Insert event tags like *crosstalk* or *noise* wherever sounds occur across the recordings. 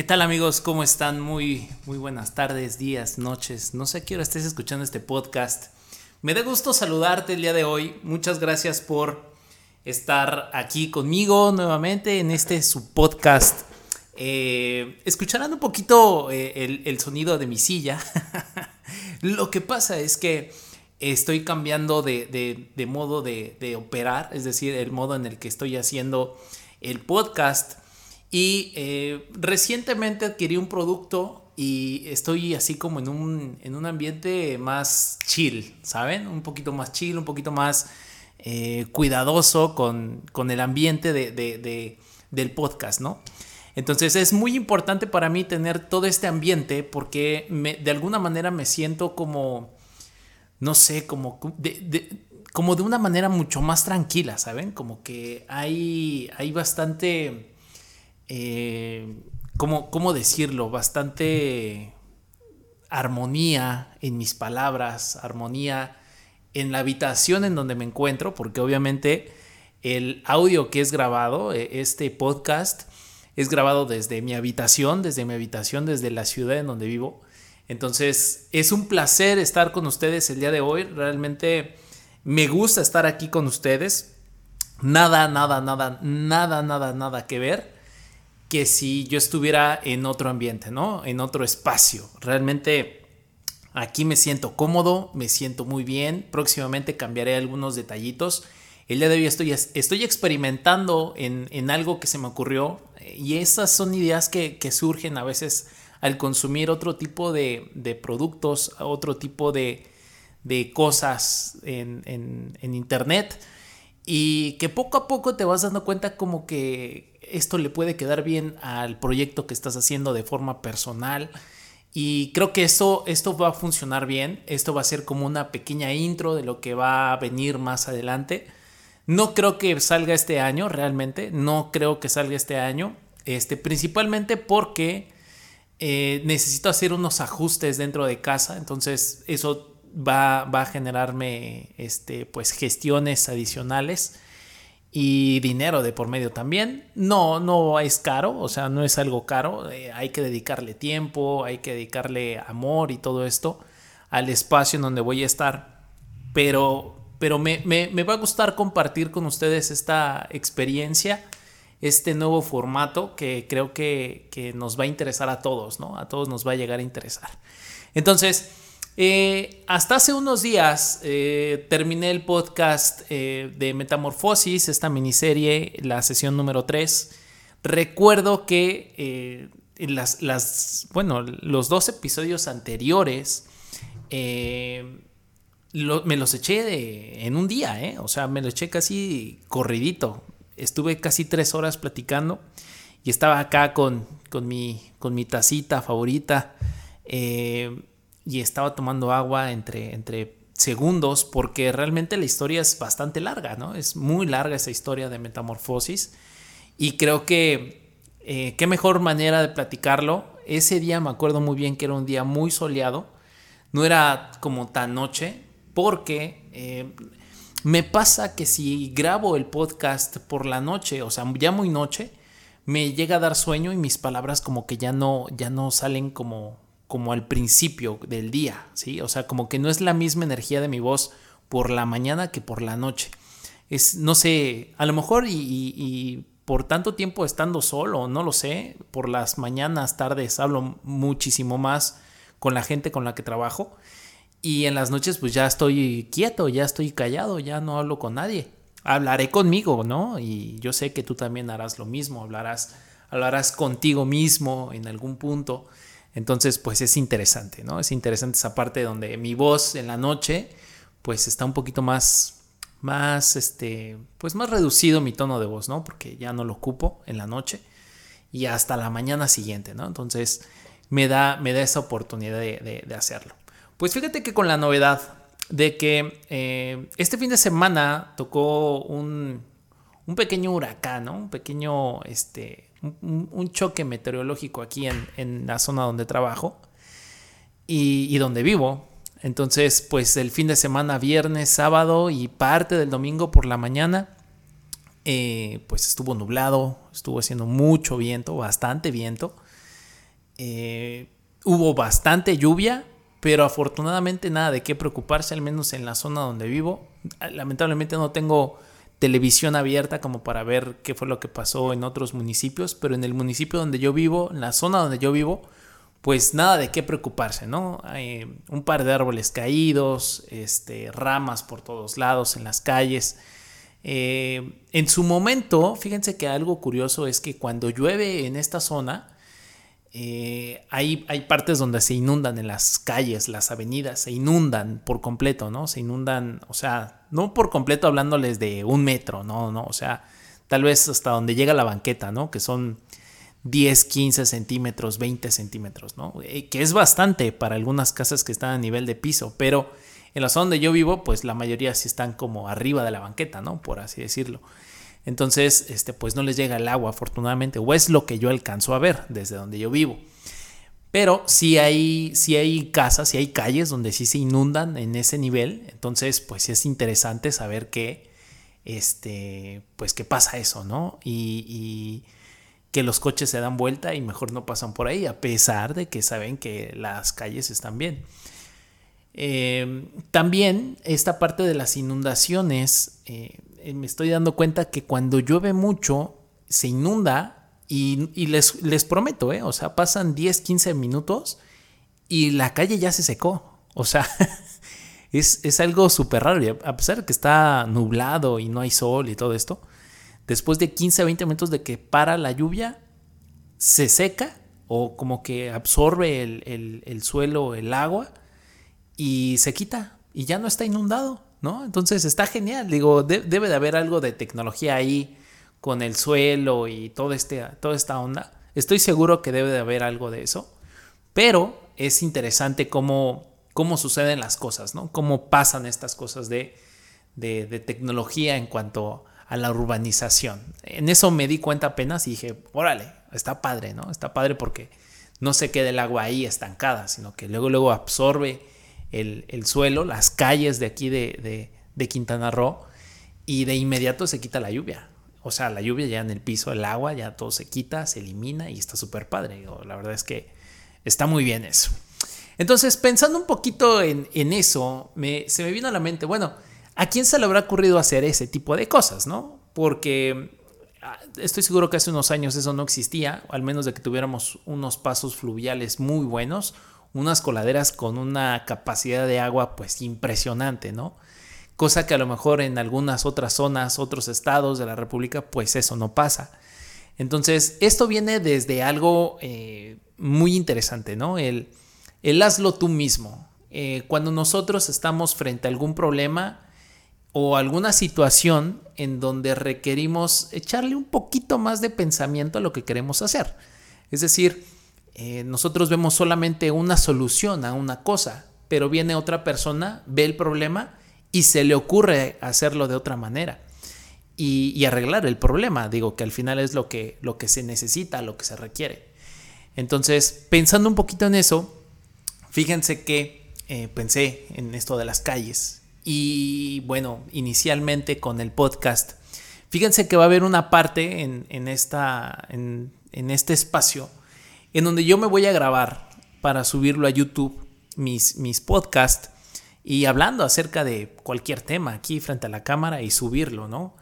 ¿Qué tal amigos? ¿Cómo están? Muy, muy buenas tardes, días, noches. No sé a qué hora estés escuchando este podcast. Me da gusto saludarte el día de hoy. Muchas gracias por estar aquí conmigo nuevamente en este su podcast. Eh, escucharán un poquito eh, el, sonido de mi silla. *laughs* Lo que pasa es que estoy cambiando de, modo de, de operar, es decir, el modo en el que estoy haciendo el podcast y eh, recientemente adquirí un producto y estoy así como en un, en un ambiente más chill, ¿saben? Un poquito más chill, un poquito más eh, cuidadoso con, el ambiente de, del podcast, ¿no? Entonces es muy importante para mí tener todo este ambiente porque de alguna manera me siento como, no sé, como de, como de una manera mucho más tranquila, ¿saben? Como que hay, hay bastante eh, ¿cómo, decirlo? Bastante armonía en mis palabras, armonía en la habitación en donde me encuentro, porque obviamente el audio que es grabado, eh, este podcast, es grabado desde mi habitación, desde mi habitación, desde la ciudad en donde vivo. Entonces, es un placer estar con ustedes el día de hoy. Realmente me gusta estar aquí con ustedes. Nada, nada, nada, nada, nada, nada que ver que si yo estuviera en otro ambiente, ¿no? En otro espacio. Realmente aquí me siento cómodo, me siento muy bien. Próximamente cambiaré algunos detallitos. El día de hoy estoy, estoy experimentando en, algo que se me ocurrió y esas son ideas que, surgen a veces al consumir otro tipo de, productos, otro tipo de, cosas en, en internet y que poco a poco te vas dando cuenta como que esto le puede quedar bien al proyecto que estás haciendo de forma personal. Y creo que esto, esto va a funcionar bien. Esto va a ser como una pequeña intro de lo que va a venir más adelante. No creo que salga este año, realmente. No creo que salga este año. Este, principalmente porque eh, necesito hacer unos ajustes dentro de casa. Entonces, eso va, va a generarme este, pues, gestiones adicionales y dinero de por medio también. No, no es caro, o sea, no es algo caro. Eh, hay que dedicarle tiempo, hay que dedicarle amor y todo esto al espacio en donde voy a estar. Pero, pero me, va a gustar compartir con ustedes esta experiencia, este nuevo formato que creo que, que nos va a interesar a todos, ¿no? A todos nos va a llegar a interesar. Entonces, eh, hasta hace unos días eh, terminé el podcast eh, de Metamorfosis, esta miniserie, la sesión número 3. Recuerdo que las, las, bueno, los dos episodios anteriores me los eché en un día, o sea, me los eché casi corridito. Estuve casi tres horas platicando y estaba acá con, con, mi, con mi tacita favorita y estaba tomando agua entre, entre segundos porque realmente la historia es bastante larga, ¿no? Es muy larga esa historia de metamorfosis y creo que eh, qué mejor manera de platicarlo. Ese día me acuerdo muy bien que era un día muy soleado, no era como tan noche porque eh, me pasa que si grabo el podcast por la noche, o sea, ya muy noche, me llega a dar sueño y mis palabras como que ya no, ya no salen como como al principio del día, ¿sí? O sea, como que no es la misma energía de mi voz por la mañana que por la noche. Es, no sé, a lo mejor y, por tanto tiempo estando solo, no lo sé, por las mañanas, tardes hablo muchísimo más con la gente con la que trabajo y en las noches pues ya estoy quieto, ya estoy callado, ya no hablo con nadie. Hablaré conmigo, ¿no? Y yo sé que tú también harás lo mismo, hablarás, hablarás contigo mismo en algún punto entonces, pues es interesante, ¿no? Es interesante esa parte donde mi voz en la noche, pues está un poquito más, más, este, pues más reducido mi tono de voz, ¿no? Porque ya no lo ocupo en la noche y hasta la mañana siguiente, ¿no? Entonces, me da, me da esa oportunidad de, hacerlo. Pues fíjate que con la novedad de que eh, este fin de semana tocó un, un pequeño huracán, ¿no? Un pequeño, este, un, choque meteorológico aquí en, la zona donde trabajo y, donde vivo. Entonces, pues el fin de semana, viernes, sábado y parte del domingo por la mañana, eh, pues estuvo nublado, estuvo haciendo mucho viento, bastante viento. eh, hubo bastante lluvia, pero afortunadamente nada de qué preocuparse, al menos en la zona donde vivo. Lamentablemente no tengo televisión abierta como para ver qué fue lo que pasó en otros municipios, pero en el municipio donde yo vivo, en la zona donde yo vivo, pues nada de qué preocuparse, ¿no? Hay un par de árboles caídos, este, ramas por todos lados en las calles. Eh, en su momento, fíjense que algo curioso es que cuando llueve en esta zona, eh, hay, hay, partes donde se inundan en las calles, las avenidas, se inundan por completo, ¿no? Se inundan, o sea, no por completo hablándoles de un metro, no, no, o sea, tal vez hasta donde llega la banqueta, ¿no? Que son 10, 15 centímetros, 20 centímetros, ¿no? Eh, que es bastante para algunas casas que están a nivel de piso, pero en la zona donde yo vivo, pues la mayoría sí están como arriba de la banqueta, ¿no? Por así decirlo. Entonces, este, pues no les llega el agua, afortunadamente, o es lo que yo alcanzo a ver desde donde yo vivo. Pero sí hay, hay casas, sí hay calles donde sí se inundan en ese nivel. Entonces, pues es interesante saber que, este, pues qué pasa eso, ¿no? Y, que los coches se dan vuelta y mejor no pasan por ahí, a pesar de que saben que las calles están bien. Eh, también esta parte de las inundaciones, eh, me estoy dando cuenta que cuando llueve mucho, se inunda y, les, les, prometo, o sea, pasan 10, 15 minutos y la calle ya se secó. O sea, *laughs* es, es algo súper raro. A pesar de que está nublado y no hay sol y todo esto, después de 15 20 minutos de que para la lluvia, se seca o como que absorbe el, el suelo, el agua y se quita y ya no está inundado, ¿no? Entonces está genial, digo, debe de haber algo de tecnología ahí con el suelo y todo este, toda esta onda. Estoy seguro que debe de haber algo de eso, pero es interesante cómo, cómo suceden las cosas, ¿no? Cómo pasan estas cosas de, de, de tecnología en cuanto a la urbanización. En eso me di cuenta apenas y dije, órale, está padre, ¿no? Está padre porque no se queda el agua ahí estancada, sino que luego, luego absorbe el, suelo, las calles de aquí de, Quintana Roo, y de inmediato se quita la lluvia. O sea, la lluvia ya en el piso, el agua, ya todo se quita, se elimina y está súper padre. La verdad es que está muy bien eso. Entonces, pensando un poquito en, eso, me, se me vino a la mente, bueno, ¿a quién se le habrá ocurrido hacer ese tipo de cosas, no? Porque ah, estoy seguro que hace unos años eso no existía, al menos de que tuviéramos unos pasos fluviales muy buenos unas coladeras con una capacidad de agua pues impresionante, ¿no? Cosa que a lo mejor en algunas otras zonas, otros estados de la República, pues eso no pasa. Entonces, esto viene desde algo eh, muy interesante, ¿no? El, el hazlo tú mismo. Eh, cuando nosotros estamos frente a algún problema o alguna situación en donde requerimos echarle un poquito más de pensamiento a lo que queremos hacer. Es decir, eh, nosotros vemos solamente una solución a una cosa, pero viene otra persona, ve el problema y se le ocurre hacerlo de otra manera y, arreglar el problema. Digo que al final es lo que, lo que se necesita, lo que se requiere. Entonces, pensando un poquito en eso, fíjense que eh, pensé en esto de las calles y bueno, inicialmente con el podcast, fíjense que va a haber una parte en, esta, en este espacio en donde yo me voy a grabar para subirlo a YouTube, mis, mis podcasts, y hablando acerca de cualquier tema aquí frente a la cámara y subirlo, ¿no?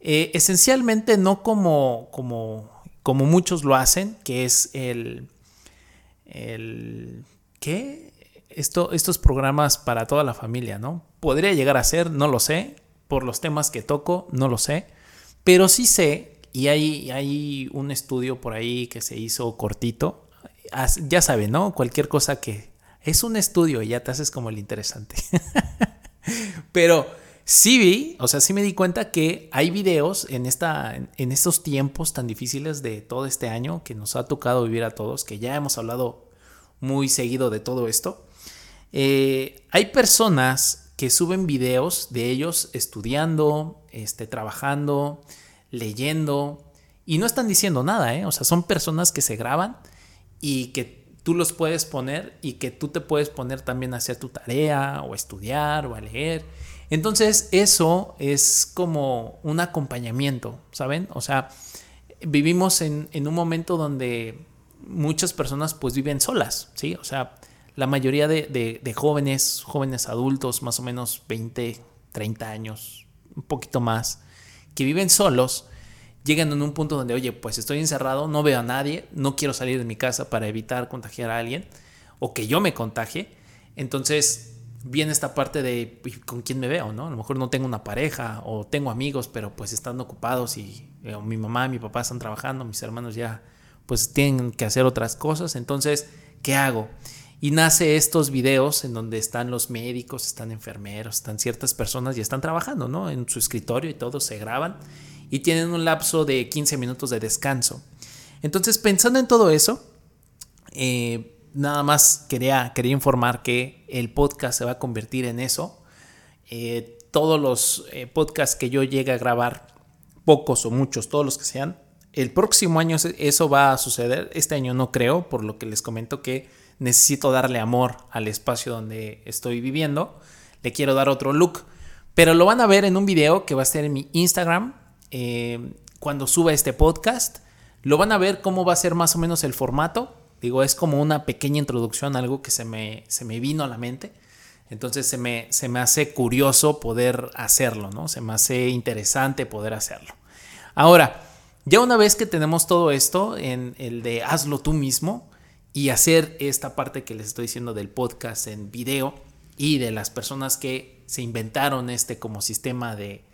Eh, esencialmente no como, como, como muchos lo hacen, que es el, el ¿qué? Esto, estos programas para toda la familia, ¿no? Podría llegar a ser, no lo sé, por los temas que toco, no lo sé, pero sí sé y hay, hay un estudio por ahí que se hizo cortito. Ya saben, ¿no? Cualquier cosa que... Es un estudio y ya te haces como el interesante. *laughs* Pero sí vi, o sea, sí me di cuenta que hay videos en, esta, en estos tiempos tan difíciles de todo este año que nos ha tocado vivir a todos, que ya hemos hablado muy seguido de todo esto. Eh, hay personas que suben videos de ellos estudiando, este, trabajando, leyendo y no están diciendo nada, ¿eh? O sea, son personas que se graban y que tú los puedes poner y que tú te puedes poner también a hacer tu tarea o estudiar o a leer. Entonces eso es como un acompañamiento, ¿saben? O sea, vivimos en, un momento donde muchas personas pues viven solas, ¿sí? O sea, la mayoría de, de, jóvenes, jóvenes adultos, más o menos 20, 30 años, un poquito más, que viven solos, llegan en un punto donde, oye, pues estoy encerrado, no veo a nadie, no quiero salir de mi casa para evitar contagiar a alguien o que yo me contagie. Entonces viene esta parte de con quién me veo, ¿no? A lo mejor no tengo una pareja o tengo amigos, pero pues están ocupados y eh, mi mamá mi papá están trabajando, mis hermanos ya pues tienen que hacer otras cosas. Entonces, ¿qué hago? Y nace estos videos en donde están los médicos, están enfermeros, están ciertas personas y están trabajando, ¿no? En su escritorio y todo se graban y tienen un lapso de 15 minutos de descanso. Entonces, pensando en todo eso, eh, nada más quería, quería informar que el podcast se va a convertir en eso. Eh, todos los eh, podcasts que yo llegue a grabar, pocos o muchos, todos los que sean, el próximo año eso va a suceder. Este año no creo, por lo que les comento que necesito darle amor al espacio donde estoy viviendo. Le quiero dar otro look. Pero lo van a ver en un video que va a estar en mi Instagram. Eh, cuando suba este podcast. Lo van a ver cómo va a ser más o menos el formato. Digo, es como una pequeña introducción, algo que se me, se me vino a la mente. Entonces se me, se me hace curioso poder hacerlo, ¿no? Se me hace interesante poder hacerlo. Ahora, ya una vez que tenemos todo esto en el de hazlo tú mismo y hacer esta parte que les estoy diciendo del podcast en video y de las personas que se inventaron este como sistema de,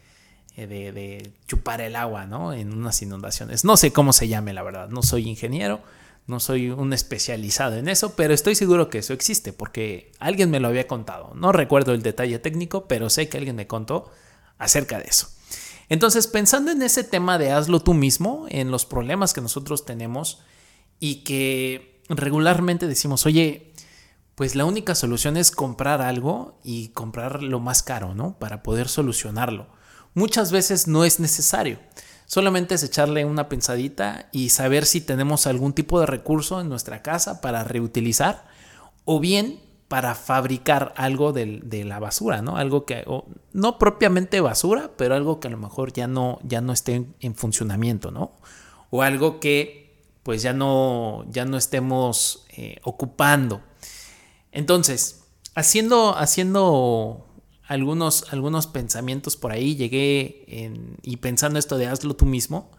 eh, de, chupar el agua, ¿no? En unas inundaciones. No sé cómo se llame, la verdad. No soy ingeniero, no soy un especializado en eso, pero estoy seguro que eso existe porque alguien me lo había contado. No recuerdo el detalle técnico, pero sé que alguien me contó acerca de eso. Entonces, pensando en ese tema de hazlo tú mismo, en los problemas que nosotros tenemos y que regularmente decimos, oye, pues la única solución es comprar algo y comprar lo más caro, ¿no? Para poder solucionarlo muchas veces no es necesario. Solamente es echarle una pensadita y saber si tenemos algún tipo de recurso en nuestra casa para reutilizar o bien para fabricar algo de, la basura, ¿no? Algo que, no propiamente basura, pero algo que a lo mejor ya no, ya no esté en, funcionamiento, ¿no? O algo que pues ya no, ya no estemos eh, ocupando. Entonces, haciendo, haciendo algunos, algunos pensamientos por ahí, llegué y pensando esto de hazlo tú mismo.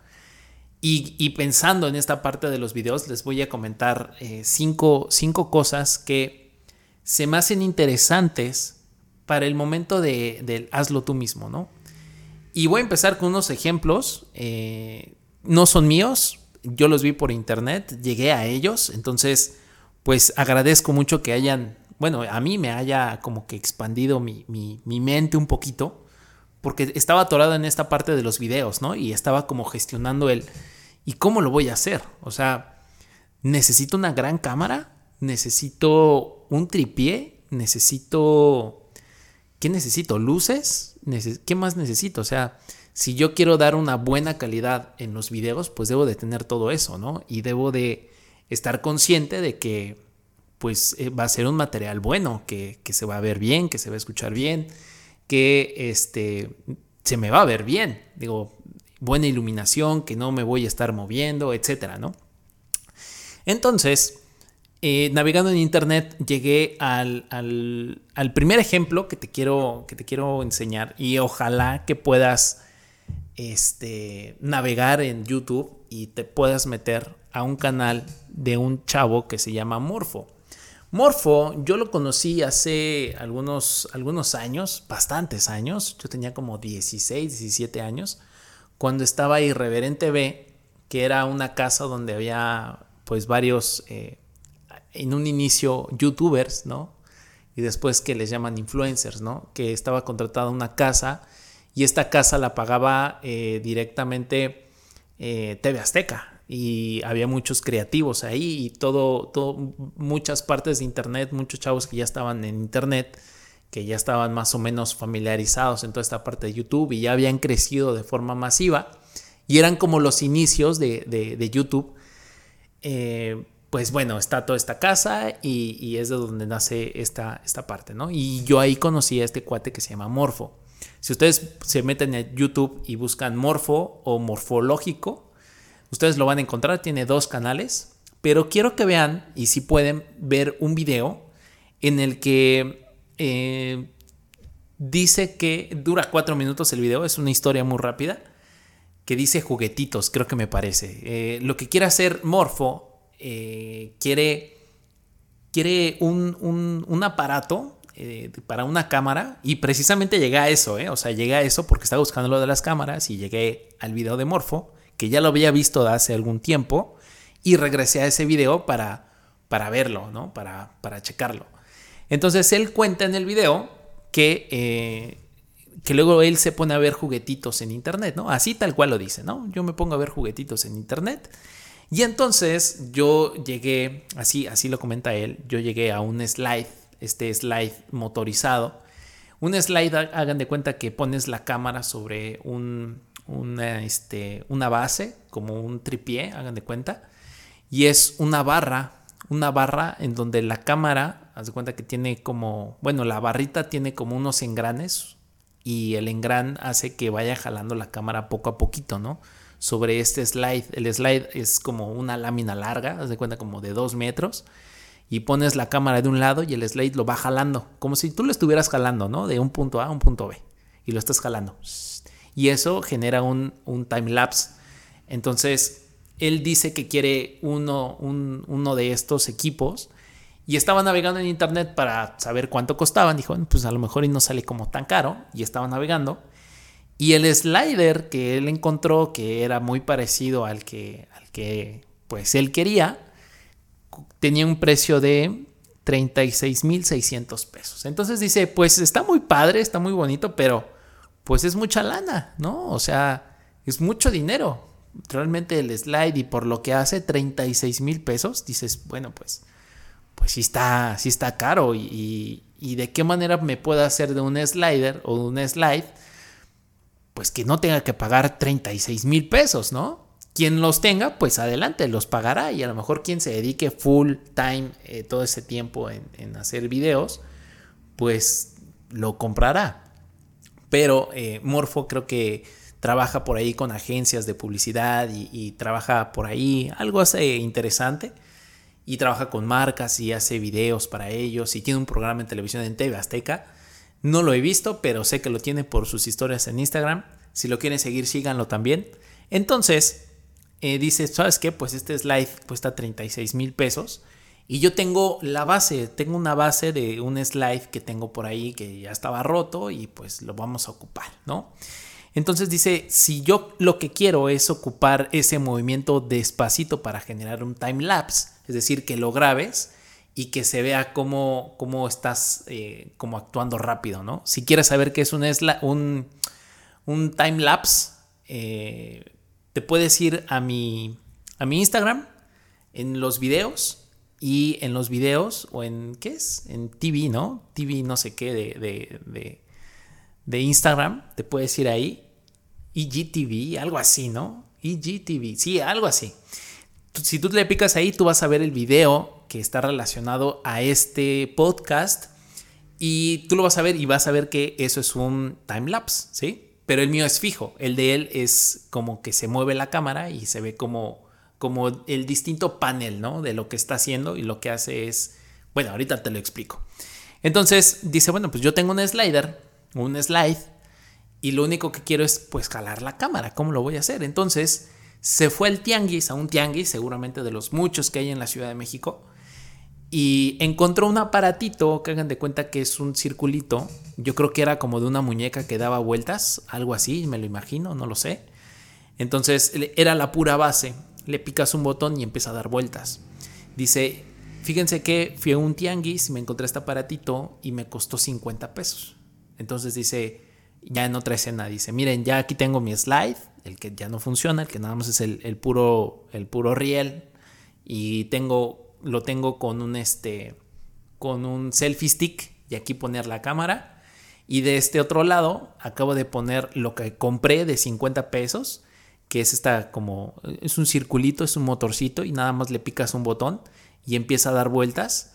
Y, pensando en esta parte de los videos, les voy a comentar eh, cinco, cosas que se me hacen interesantes para el momento de, del hazlo tú mismo, ¿no? Y voy a empezar con unos ejemplos. Eh, no son míos, yo los vi por internet, llegué a ellos, entonces pues agradezco mucho que hayan bueno, a mí me haya como que expandido mi, mente un poquito, porque estaba atorado en esta parte de los videos, ¿no? Y estaba como gestionando el, ¿y cómo lo voy a hacer? O sea, necesito una gran cámara, necesito un tripié, necesito... ¿Qué necesito? ¿Luces? ¿Qué más necesito? O sea, si yo quiero dar una buena calidad en los videos, pues debo de tener todo eso, ¿no? Y debo de estar consciente de que pues eh, va a ser un material bueno, que, se va a ver bien, que se va a escuchar bien, que este, se me va a ver bien. Digo, buena iluminación, que no me voy a estar moviendo, etcétera, ¿no? Entonces, eh, navegando en internet, llegué al, primer ejemplo que te, quiero, que te quiero enseñar y ojalá que puedas este, navegar en YouTube y te puedas meter a un canal de un chavo que se llama Morfo. Morfo, yo lo conocí hace algunos, algunos años, bastantes años, yo tenía como 16, 17 años, cuando estaba Irreverente B, que era una casa donde había pues varios, eh, en un inicio, youtubers, ¿no? Y después que les llaman influencers, ¿no? Que estaba contratada una casa y esta casa la pagaba eh, directamente eh, TV Azteca y había muchos creativos ahí y todo, muchas partes de internet, muchos chavos que ya estaban en internet, que ya estaban más o menos familiarizados en toda esta parte de YouTube y ya habían crecido de forma masiva y eran como los inicios de, YouTube. Eh, pues bueno, está toda esta casa y, es de donde nace esta, esta parte, ¿no? Y yo ahí conocí a este cuate que se llama Morfo. Si ustedes se meten en YouTube y buscan Morfo o Morfológico, Ustedes lo van a encontrar, tiene dos canales. pero quiero que vean, y si pueden, ver un video en el que eh, dice que dura cuatro minutos el video, es una historia muy rápida, que dice juguetitos, creo que me parece. Eh, lo que quiere hacer Morfo, eh, quiere, quiere un, aparato para una cámara y precisamente llegué a eso, o sea, llegué a eso porque estaba buscando lo de las cámaras y llegué al video de Morfo, que ya lo había visto hace algún tiempo y regresé a ese video para, para verlo, ¿no? Para, para checarlo. Entonces él cuenta en el video que, eh, que luego él se pone a ver juguetitos en internet, ¿no? Así tal cual lo dice, ¿no? Yo me pongo a ver juguetitos en internet. Y entonces yo llegué, así, así lo comenta él, yo llegué a un slide, este slide motorizado. Un slide, hagan de cuenta que pones la cámara sobre un, una, este, una base, como un tripié, hagan de cuenta y es una barra, una barra en donde la cámara, haz de cuenta que tiene como, bueno, la barrita tiene como unos engranes y el engran hace que vaya jalando la cámara poco a poquito, ¿no? Sobre este slide. El slide es como una lámina larga, haz de cuenta como de dos metros. Y pones la cámara de un lado y el slide lo va jalando, como si tú lo estuvieras jalando, ¿no? De un punto A a un punto B. Y lo estás jalando. Y eso genera un, un time lapse. Entonces, él dice que quiere uno, uno de estos equipos y estaba navegando en internet para saber cuánto costaban. Dijo, pues a lo mejor y no sale como tan caro. Y estaba navegando. Y el slider que él encontró, que era muy parecido al que, al que pues él quería, tenía un precio de 36.600 pesos. Entonces dice, pues está muy padre, está muy bonito, pero pues es mucha lana, ¿no? O sea, es mucho dinero realmente el slide y por lo que hace 36 mil pesos, dices, bueno, pues, pues sí está, sí está caro y, y, de qué manera me puedo hacer de un slider o de un slide, pues que no tenga que pagar 36 mil pesos, ¿no? Quien los tenga, pues adelante, los pagará y a lo mejor quien se dedique full time eh, todo ese tiempo en, hacer videos, pues lo comprará. Pero eh, Morfo creo que trabaja por ahí con agencias de publicidad y, trabaja por ahí, algo hace interesante. Y trabaja con marcas y hace videos para ellos y tiene un programa en televisión en TV Azteca. No lo he visto, pero sé que lo tiene por sus historias en Instagram. Si lo quieren seguir, síganlo también. Entonces, eh, dice, ¿sabes qué? Pues este slide cuesta 36 mil pesos. Y yo tengo la base, tengo una base de un slide que tengo por ahí que ya estaba roto y pues lo vamos a ocupar, ¿no? Entonces dice, si yo lo que quiero es ocupar ese movimiento despacito para generar un time lapse, es decir, que lo grabes y que se vea cómo, cómo estás eh, actuando rápido, ¿no? Si quieres saber qué es un, un, un time lapse, eh, te puedes ir a mi, a mi Instagram, en los videos, y en los videos, o en, ¿qué es? En TV, ¿no? TV no sé qué de, de de Instagram, te puedes ir ahí, IGTV, algo así, ¿no? IGTV, sí, algo así. Si tú le picas ahí, tú vas a ver el video que está relacionado a este podcast y tú lo vas a ver y vas a ver que eso es un time lapse, ¿sí? Pero el mío es fijo, el de él es como que se mueve la cámara y se ve como, como el distinto panel, ¿no? De lo que está haciendo y lo que hace es, bueno, ahorita te lo explico. Entonces dice, bueno, pues yo tengo un slider un slide y lo único que quiero es pues jalar la cámara. ¿Cómo lo voy a hacer? Entonces se fue al tianguis, a un tianguis, seguramente de los muchos que hay en la Ciudad de México, y encontró un aparatito que hagan de cuenta que es un circulito. Yo creo que era como de una muñeca que daba vueltas, algo así, me lo imagino, no lo sé. Entonces era la pura base. Le picas un botón y empieza a dar vueltas. Dice, fíjense que fui a un tianguis y me encontré este aparatito y me costó 50 pesos. Entonces dice, ya en otra escena dice, miren, ya aquí tengo mi slide, el que ya no funciona, el que nada más es el, puro, el puro riel, y tengo, lo tengo con un, este, con un selfie stick y aquí poner la cámara. Y de este otro lado acabo de poner lo que compré de 50 pesos, que es esta como, es un circulito, es un motorcito y nada más le picas un botón y empieza a dar vueltas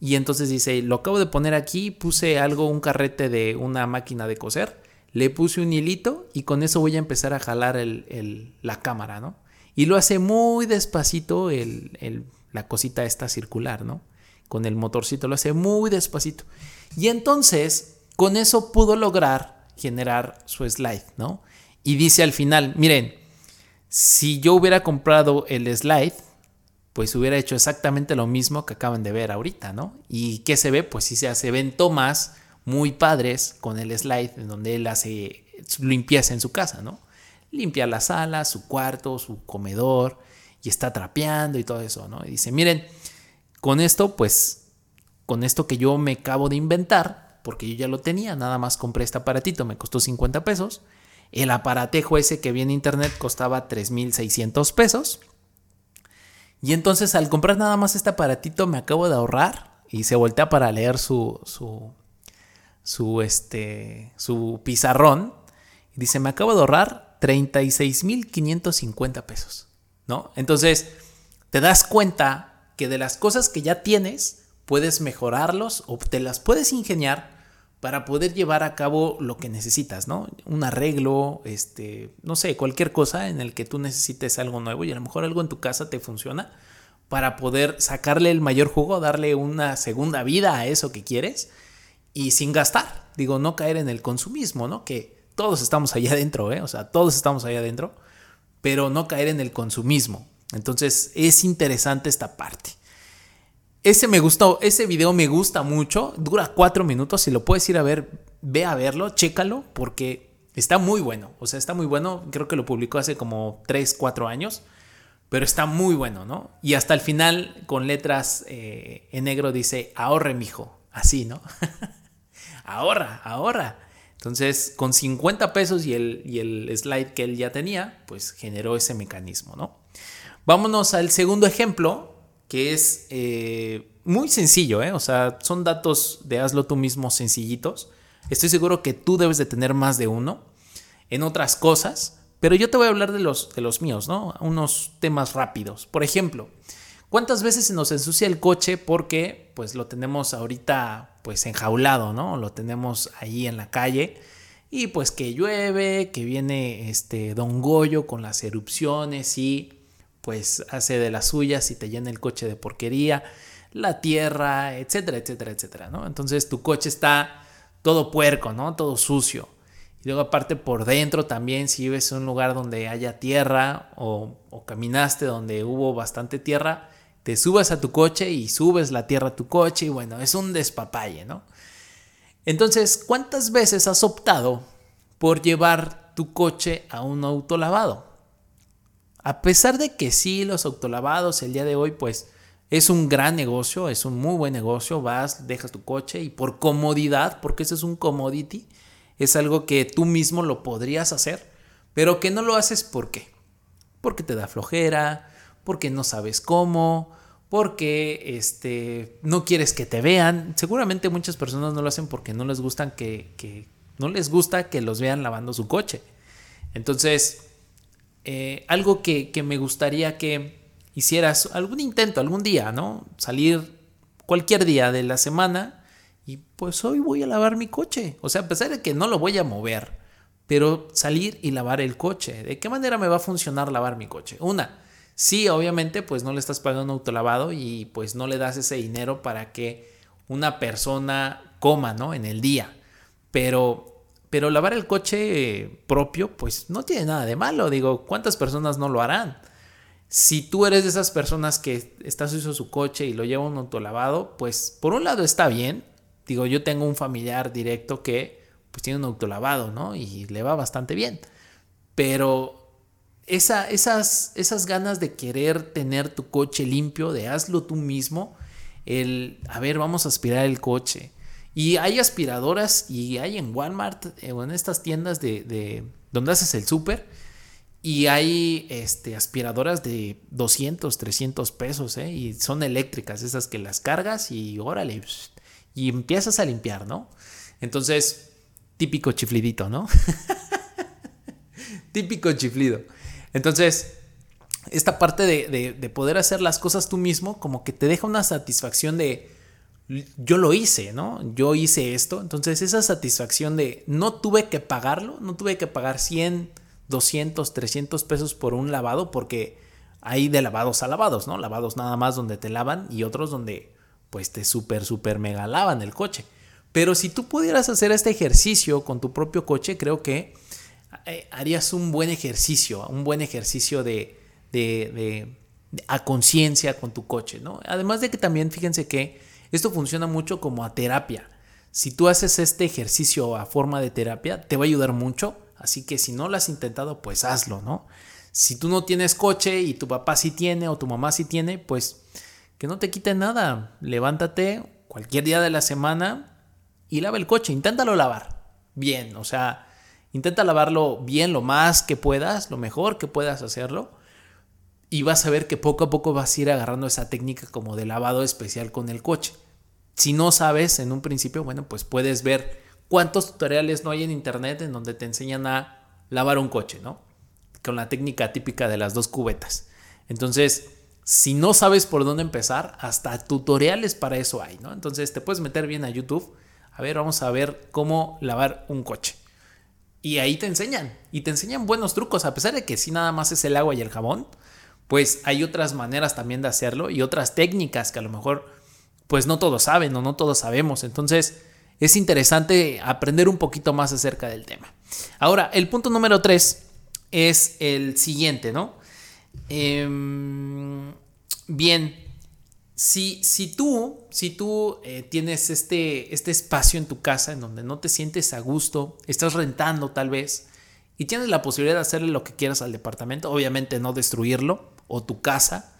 y entonces dice, lo acabo de poner aquí, puse algo, un carrete de una máquina de coser, le puse un hilito y con eso voy a empezar a jalar el, la cámara, ¿no? Y lo hace muy despacito el, la cosita esta circular, ¿no? Con el motorcito lo hace muy despacito. Y entonces, con eso pudo lograr generar su slide, ¿no? Y dice al final, miren, si yo hubiera comprado el slide, pues hubiera hecho exactamente lo mismo que acaban de ver ahorita, ¿no? ¿Y qué se ve? Pues sí se hace ven tomas muy padres con el slide en donde él hace limpieza en su casa, ¿no? Limpia la sala, su cuarto, su comedor y está trapeando y todo eso, ¿no? Y dice, miren, con esto, pues, con esto que yo me acabo de inventar, porque yo ya lo tenía, nada más compré este aparatito, me costó 50 pesos. El aparatejo ese que viene en internet costaba 3.600 pesos. Y entonces al comprar nada más este aparatito me acabo de ahorrar y se voltea para leer su, su, su, este, su pizarrón. Y dice, me acabo de ahorrar 36.550 pesos. ¿No? Entonces, te das cuenta que de las cosas que ya tienes, puedes mejorarlos o te las puedes ingeniar para poder llevar a cabo lo que necesitas, ¿no? Un arreglo, este, no sé, cualquier cosa en el que tú necesites algo nuevo y a lo mejor algo en tu casa te funciona para poder sacarle el mayor jugo, darle una segunda vida a eso que quieres y sin gastar. Digo, no caer en el consumismo, ¿no? Que todos estamos allá adentro, ¿eh? O sea, todos estamos allá adentro, pero no caer en el consumismo. Entonces, es interesante esta parte. Ese me gustó, ese video me gusta mucho, dura cuatro minutos, si lo puedes ir a ver, ve a verlo, chécalo, porque está muy bueno, o sea, está muy bueno, creo que lo publicó hace como tres, cuatro años, pero está muy bueno, ¿no? Y hasta el final, con letras eh, en negro, dice, ahorre, mijo, así, ¿no? *laughs* ahorra, ahorra. Entonces, con 50 pesos y el, y el slide que él ya tenía, pues generó ese mecanismo, ¿no? Vámonos al segundo ejemplo, que es eh, muy sencillo, ¿eh? O sea, son datos de hazlo tú mismo sencillitos. Estoy seguro que tú debes de tener más de uno en otras cosas, pero yo te voy a hablar de los, de los míos, ¿no? Unos temas rápidos. Por ejemplo, ¿cuántas veces se nos ensucia el coche porque pues lo tenemos ahorita pues enjaulado, ¿no? Lo tenemos ahí en la calle y pues que llueve, que viene este Don Goyo con las erupciones y pues hace de las suyas y te llena el coche de porquería, la tierra, etcétera, etcétera, etcétera, ¿no? Entonces tu coche está todo puerco, ¿no? Todo sucio. Y luego aparte por dentro también, si vives en un lugar donde haya tierra o, o caminaste donde hubo bastante tierra, te subas a tu coche y subes la tierra a tu coche y bueno, es un despapalle, ¿no? Entonces, ¿cuántas veces has optado por llevar tu coche a un autolavado? A pesar de que sí, los autolavados el día de hoy, pues es un gran negocio, es un muy buen negocio, vas, dejas tu coche y por comodidad, porque ese es un commodity, es algo que tú mismo lo podrías hacer, pero que no lo haces ¿por qué? Porque te da flojera, porque no sabes cómo, porque este, no quieres que te vean. Seguramente muchas personas no lo hacen porque no les gustan que, no les gusta que los vean lavando su coche. Entonces, eh, algo que, que, me gustaría que hicieras algún intento, algún día, ¿no? Salir cualquier día de la semana y pues hoy voy a lavar mi coche. O sea, a pesar de que no lo voy a mover, pero salir y lavar el coche. ¿De qué manera me va a funcionar lavar mi coche? Una, Sí, obviamente, pues no le estás pagando un autolavado y pues no le das ese dinero para que una persona coma, ¿no? En el día. Pero, pero lavar el coche propio, pues no tiene nada de malo. Digo, ¿cuántas personas no lo harán? Si tú eres de esas personas que estás usando su coche y lo lleva un autolavado, pues por un lado está bien. Digo, yo tengo un familiar directo que pues tiene un autolavado, ¿no? Y le va bastante bien. Pero esas, esas ganas de querer tener tu coche limpio, de hazlo tú mismo, el, a ver, vamos a aspirar el coche. Y hay aspiradoras y hay en Walmart eh, en estas tiendas de, de donde haces el súper. Y hay este, aspiradoras de 200, 300 pesos, ¿eh? Y son eléctricas, esas que las cargas y órale, y empiezas a limpiar, ¿no? Entonces, típico chiflidito, ¿no? *laughs* típico chiflido. Entonces, esta parte de, poder hacer las cosas tú mismo, como que te deja una satisfacción de, yo lo hice, ¿no? Yo hice esto. Entonces, esa satisfacción de, no tuve que pagarlo, no tuve que pagar 100, 200, 300 pesos por un lavado, porque hay de lavados a lavados, ¿no? Lavados nada más donde te lavan y otros donde pues te super, super mega lavan el coche. Pero si tú pudieras hacer este ejercicio con tu propio coche, creo que harías un buen ejercicio, un buen ejercicio de, de, a conciencia con tu coche, ¿no? Además de que también fíjense que esto funciona mucho como a terapia. Si tú haces este ejercicio a forma de terapia, te va a ayudar mucho. Así que si no lo has intentado, pues hazlo, ¿no? Si tú no tienes coche y tu papá sí tiene o tu mamá sí tiene, pues que no te quite nada. Levántate cualquier día de la semana y lava el coche. Inténtalo lavar bien, o sea, intenta lavarlo bien lo más que puedas, lo mejor que puedas hacerlo. Y vas a ver que poco a poco vas a ir agarrando esa técnica como de lavado especial con el coche. Si no sabes en un principio, bueno, pues puedes ver cuántos tutoriales no hay en internet en donde te enseñan a lavar un coche, ¿no? Con la técnica típica de las dos cubetas. Entonces, si no sabes por dónde empezar, hasta tutoriales para eso hay, ¿no? Entonces te puedes meter bien a YouTube. A ver, vamos a ver cómo lavar un coche. Y ahí te enseñan. Y te enseñan buenos trucos. A pesar de que sí nada más es el agua y el jabón, pues hay otras maneras también de hacerlo y otras técnicas que a lo mejor pues no todos saben o no todos sabemos. Entonces es interesante aprender un poquito más acerca del tema. Ahora, el punto número tres es el siguiente, ¿no? Em, bien, si, tú eh, tienes este, este espacio en tu casa en donde no te sientes a gusto, estás rentando tal vez, y tienes la posibilidad de hacerle lo que quieras al departamento, obviamente no destruirlo, o tu casa,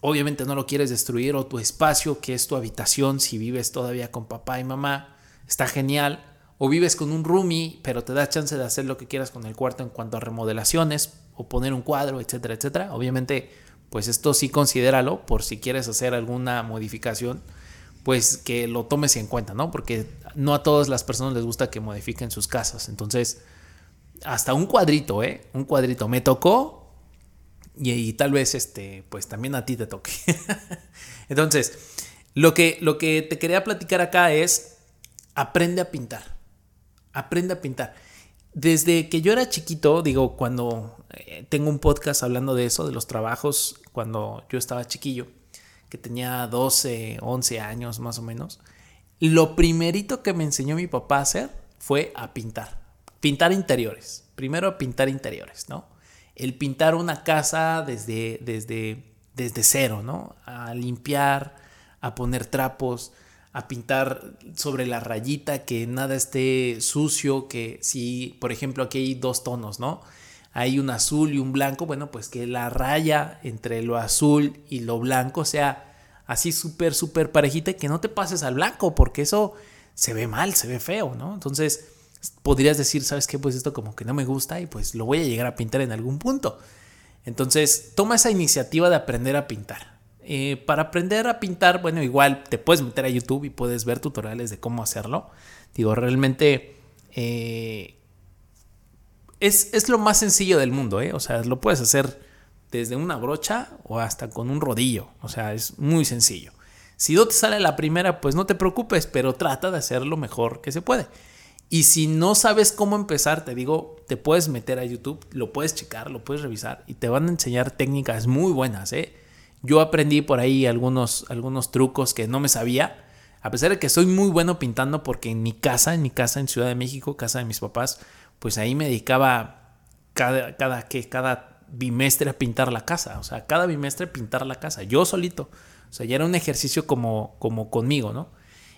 obviamente no lo quieres destruir o tu espacio, que es tu habitación, si vives todavía con papá y mamá, está genial. O vives con un roomie, pero te da chance de hacer lo que quieras con el cuarto en cuanto a remodelaciones o poner un cuadro, etcétera, etcétera. Obviamente, pues esto sí considéralo por si quieres hacer alguna modificación, pues que lo tomes en cuenta, ¿no? Porque no a todas las personas les gusta que modifiquen sus casas. Entonces, hasta un cuadrito, ¿eh? Un cuadrito. Me tocó y, tal vez este, pues también a ti te toque. *laughs* Entonces, lo que, lo que te quería platicar acá es, aprende a pintar. Aprende a pintar. Desde que yo era chiquito, digo, cuando eh, tengo un podcast hablando de eso, de los trabajos, cuando yo estaba chiquillo, que tenía 12, 11 años más o menos, lo primerito que me enseñó mi papá a hacer fue a pintar. Pintar interiores. Primero a pintar interiores, ¿no? el pintar una casa desde, desde, desde cero, ¿no? A limpiar, a poner trapos, a pintar sobre la rayita, que nada esté sucio, que si, por ejemplo, aquí hay dos tonos, ¿no? Hay un azul y un blanco, bueno, pues que la raya entre lo azul y lo blanco sea así súper, súper parejita y que no te pases al blanco, porque eso se ve mal, se ve feo, ¿no? Entonces, podrías decir, ¿sabes qué? Pues esto como que no me gusta y pues lo voy a llegar a pintar en algún punto. Entonces, toma esa iniciativa de aprender a pintar. Eh, para aprender a pintar, bueno, igual te puedes meter a YouTube y puedes ver tutoriales de cómo hacerlo. Digo, realmente eh, es, es, lo más sencillo del mundo, ¿eh? O sea, lo puedes hacer desde una brocha o hasta con un rodillo. O sea, es muy sencillo. Si no te sale la primera, pues no te preocupes, pero trata de hacer lo mejor que se puede. Y si no sabes cómo empezar, te digo, te puedes meter a YouTube, lo puedes checar, lo puedes revisar y te van a enseñar técnicas muy buenas. ¿eh? Yo aprendí por ahí algunos, algunos trucos que no me sabía, a pesar de que soy muy bueno pintando porque en mi casa, en mi casa en Ciudad de México, casa de mis papás, pues ahí me dedicaba cada, cada, cada bimestre a pintar la casa, o sea, cada bimestre pintar la casa, yo solito. O sea, ya era un ejercicio como, como conmigo, ¿no?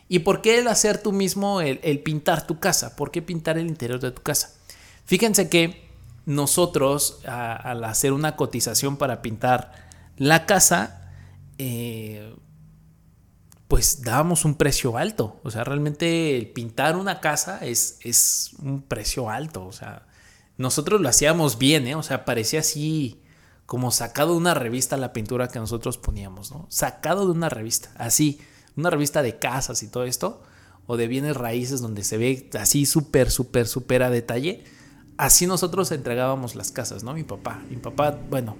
¿Y por qué el hacer tú mismo, el, pintar tu casa? ¿Por qué pintar el interior de tu casa? Fíjense que nosotros al hacer una cotización para pintar la casa, eh, pues dábamos un precio alto. O sea, realmente pintar una casa es, es un precio alto. O sea, nosotros lo hacíamos bien, ¿eh? O sea, parecía así como sacado de una revista la pintura que nosotros poníamos, ¿no? Sacado de una revista, así una revista de casas y todo esto, o de bienes raíces donde se ve así súper, súper, súper a detalle, así nosotros entregábamos las casas, ¿no? Mi papá, mi papá, bueno,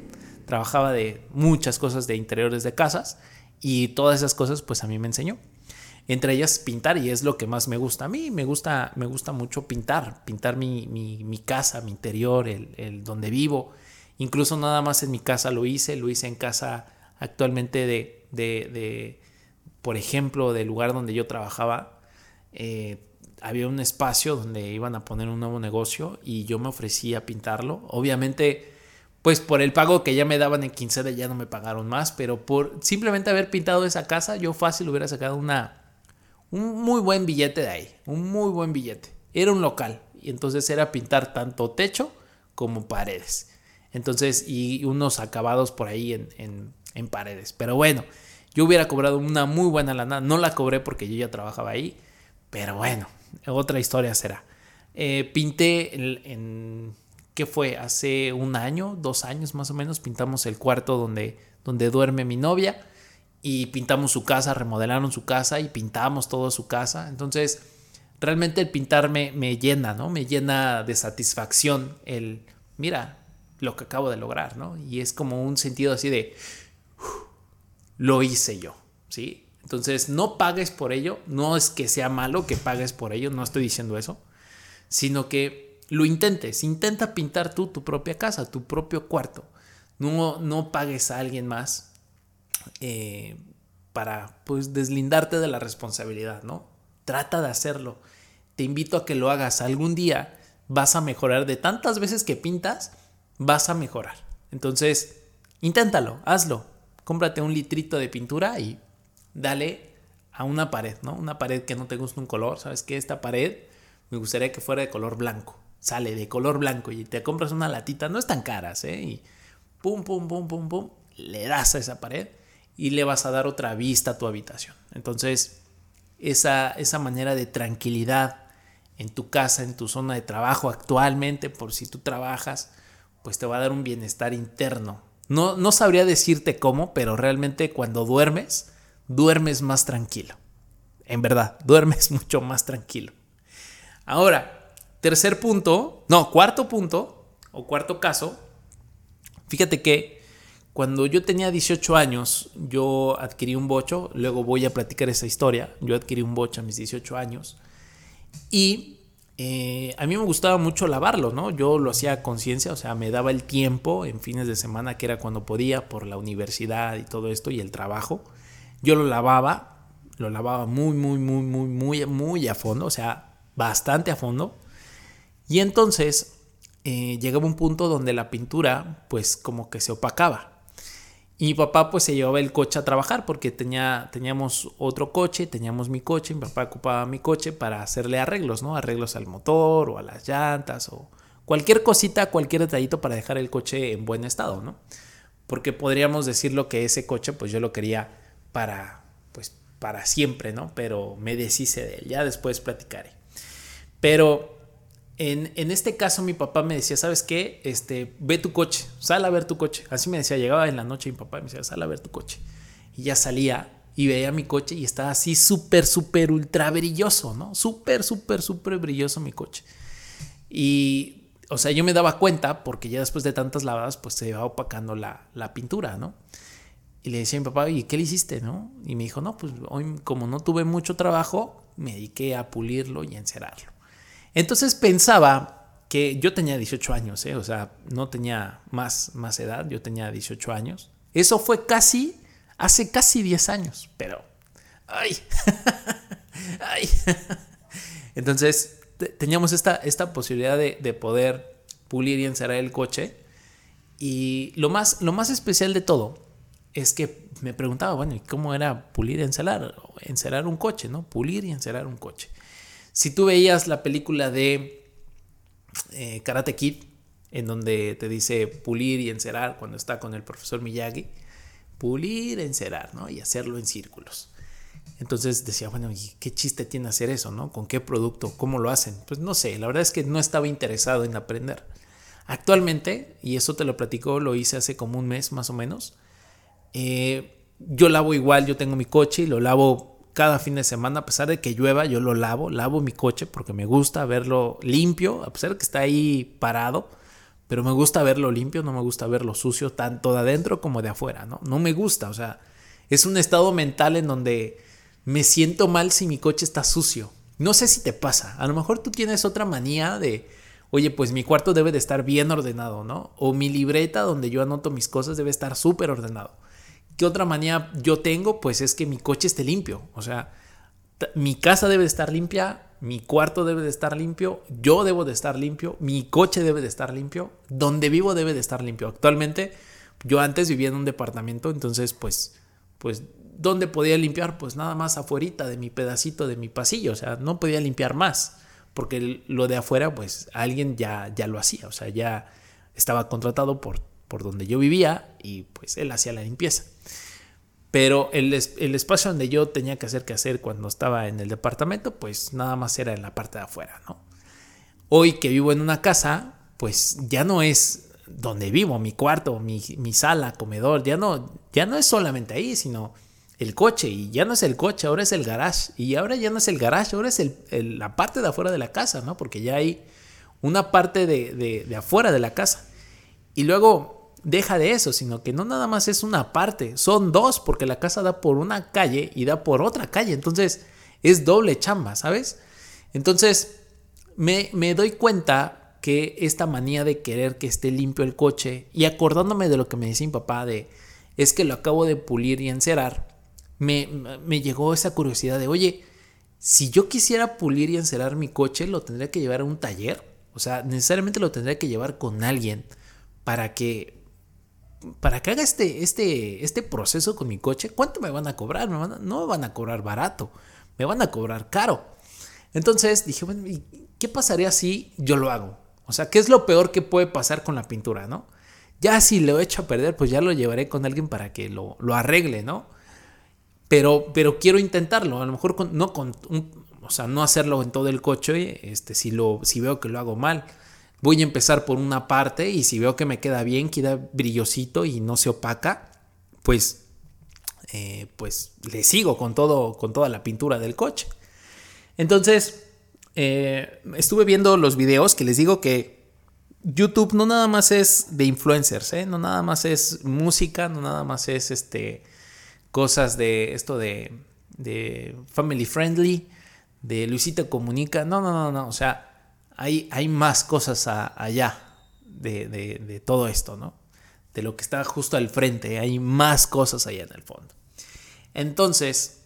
trabajaba de muchas cosas de interiores de casas y todas esas cosas pues a mí me enseñó. Entre ellas pintar y es lo que más me gusta. A mí me gusta, me gusta mucho pintar, pintar mi, mi, mi casa, mi interior, el, el donde vivo. Incluso nada más en mi casa lo hice, lo hice en casa actualmente de, de, de por ejemplo, del lugar donde yo trabajaba. Eh, había un espacio donde iban a poner un nuevo negocio y yo me ofrecí a pintarlo. Obviamente, pues por el pago que ya me daban en quincena ya no me pagaron más, pero por simplemente haber pintado esa casa, yo fácil hubiera sacado una, un muy buen billete de ahí, un muy buen billete. Era un local y entonces era pintar tanto techo como paredes. Entonces, y unos acabados por ahí en, paredes. Pero bueno, yo hubiera cobrado una muy buena lana. No la cobré porque yo ya trabajaba ahí. Pero bueno, otra historia será. Eh, pinté en, ¿qué fue? Hace un año, dos años más o menos, pintamos el cuarto donde, donde duerme mi novia y pintamos su casa, remodelaron su casa y pintamos toda su casa. Entonces, realmente el pintar me, me llena, ¿no? Me llena de satisfacción el, mira, lo que acabo de lograr, ¿no? Y es como un sentido así de, lo hice yo, ¿sí? Entonces, no pagues por ello, no es que sea malo que pagues por ello, no estoy diciendo eso, sino que lo intentes, intenta pintar tú tu propia casa, tu propio cuarto, no, no pagues a alguien más eh, para, pues, deslindarte de la responsabilidad, ¿no? Trata de hacerlo, te invito a que lo hagas algún día, vas a mejorar de tantas veces que pintas, vas a mejorar. Entonces, inténtalo, hazlo. Cómprate un litrito de pintura y dale a una pared, ¿no? Una pared que no te gusta un color, ¿sabes qué? Esta pared me gustaría que fuera de color blanco. Sale de color blanco y te compras una latita, no es tan caras, ¿eh? Y pum, pum, pum, pum, pum, le das a esa pared y le vas a dar otra vista a tu habitación. Entonces, esa, esa manera de tranquilidad en tu casa, en tu zona de trabajo actualmente, por si tú trabajas, pues te va a dar un bienestar interno. No, no sabría decirte cómo, pero realmente cuando duermes, duermes más tranquilo. En verdad, duermes *laughs* mucho más tranquilo. Ahora, tercer punto, no, cuarto punto, o cuarto caso, fíjate que cuando yo tenía 18 años, yo adquirí un bocho, luego voy a platicar esa historia, yo adquirí un bocho a mis 18 años, y eh, a mí me gustaba mucho lavarlo, ¿no? Yo lo hacía a conciencia, o sea, me daba el tiempo en fines de semana, que era cuando podía, por la universidad y todo esto y el trabajo. Yo lo lavaba, lo lavaba muy, muy, muy, muy, muy, muy a fondo, o sea, bastante a fondo. Y entonces eh, llegaba un punto donde la pintura, pues como que se opacaba. Y mi papá pues se llevaba el coche a trabajar porque tenía, teníamos otro coche, teníamos mi coche, mi papá ocupaba mi coche para hacerle arreglos, ¿no? Arreglos al motor o a las llantas o cualquier cosita, cualquier detallito para dejar el coche en buen estado, ¿no? Porque podríamos decirlo que ese coche pues yo lo quería para, pues para siempre, ¿no? Pero me deshice de él, ya después platicaré. Pero en, este caso mi papá me decía, ¿sabes qué? Este, ve tu coche, sal a ver tu coche. Así me decía, llegaba en la noche mi papá y me decía, sal a ver tu coche. Y ya salía y veía mi coche y estaba así súper, súper, ultra brilloso, ¿no? Súper, súper, súper brilloso mi coche. Y, o sea, yo me daba cuenta porque ya después de tantas lavadas, pues se iba opacando la, la pintura, ¿no? Y le decía a mi papá, ¿y qué le hiciste, no? Y me dijo, no, pues hoy como no tuve mucho trabajo, me dediqué a pulirlo y a encerarlo. Entonces pensaba que yo tenía 18 años, ¿eh? o sea, no tenía más, más edad, yo tenía 18 años. Eso fue casi, hace casi 10 años, pero... ¡Ay! *laughs* ¡Ay! Entonces teníamos esta, esta posibilidad de, de, poder pulir y encerrar el coche. Y lo más, lo más especial de todo es que me preguntaba, bueno, ¿y cómo era pulir y encerar? Encerar un coche, ¿no? Pulir y encerar un coche. Si tú veías la película de eh, Karate Kid, en donde te dice pulir y encerar cuando está con el profesor Miyagi, pulir, encerar, ¿no? Y hacerlo en círculos. Entonces decía, bueno, ¿y qué chiste tiene hacer eso, no? ¿Con qué producto? ¿Cómo lo hacen? Pues no sé, la verdad es que no estaba interesado en aprender. Actualmente, y eso te lo platico, lo hice hace como un mes más o menos, eh, yo lavo igual, yo tengo mi coche y lo lavo cada fin de semana, a pesar de que llueva, yo lo lavo, lavo mi coche porque me gusta verlo limpio, a pesar de que está ahí parado, pero me gusta verlo limpio, no me gusta verlo sucio, tanto de adentro como de afuera, ¿no? No me gusta, o sea, es un estado mental en donde me siento mal si mi coche está sucio. No sé si te pasa, a lo mejor tú tienes otra manía de, oye, pues mi cuarto debe de estar bien ordenado, ¿no? O mi libreta donde yo anoto mis cosas debe estar súper ordenado. ¿Qué otra manía yo tengo? Pues es que mi coche esté limpio. O sea, mi casa debe de estar limpia, mi cuarto debe de estar limpio, yo debo de estar limpio, mi coche debe de estar limpio, donde vivo debe de estar limpio. Actualmente, yo antes vivía en un departamento, entonces pues, pues, ¿dónde podía limpiar? Pues nada más afuera de mi pedacito de mi pasillo, o sea, no podía limpiar más, porque lo de afuera, pues alguien ya, ya lo hacía, o sea, ya estaba contratado por, por donde yo vivía y pues él hacía la limpieza. Pero el, el, espacio donde yo tenía que hacer que hacer cuando estaba en el departamento, pues nada más era en la parte de afuera, ¿no? Hoy que vivo en una casa, pues ya no es donde vivo, mi cuarto, mi, mi sala, comedor, ya no, ya no es solamente ahí, sino el coche, y ya no es el coche, ahora es el garage, y ahora ya no es el garage, ahora es el, la parte de afuera de la casa, ¿no? Porque ya hay una parte de, de, de afuera de la casa. Y luego deja de eso, sino que no nada más es una parte, son dos, porque la casa da por una calle y da por otra calle, entonces es doble chamba, ¿sabes? Entonces me, me doy cuenta que esta manía de querer que esté limpio el coche y acordándome de lo que me decía mi papá de es que lo acabo de pulir y encerar, me, me llegó esa curiosidad de, oye, si yo quisiera pulir y encerar mi coche, lo tendría que llevar a un taller, o sea, necesariamente lo tendría que llevar con alguien para que para que haga este, este, este proceso con mi coche, ¿cuánto me van a cobrar? no me van a cobrar barato, me van a cobrar caro. Entonces dije, ¿qué pasaría si yo lo hago? O sea, ¿qué es lo peor que puede pasar con la pintura, no? Ya si lo he hecho a perder, pues ya lo llevaré con alguien para que lo, lo arregle, ¿no? Pero, pero quiero intentarlo, a lo mejor no con o sea, no hacerlo en todo el coche, este, si, lo, si veo que lo hago mal voy a empezar por una parte y si veo que me queda bien, queda brillosito y no se opaca, pues, eh, pues le sigo con, todo, con toda la pintura del coche. Entonces, eh, estuve viendo los videos que les digo que YouTube no nada más es de influencers, ¿eh? no nada más es música, no nada más es este, cosas de esto de, de family friendly, de Luisita Comunica, no, no, no, no, o sea, hay, más cosas allá de, todo esto, ¿no? De lo que está justo al frente, hay más cosas allá en el fondo. Entonces,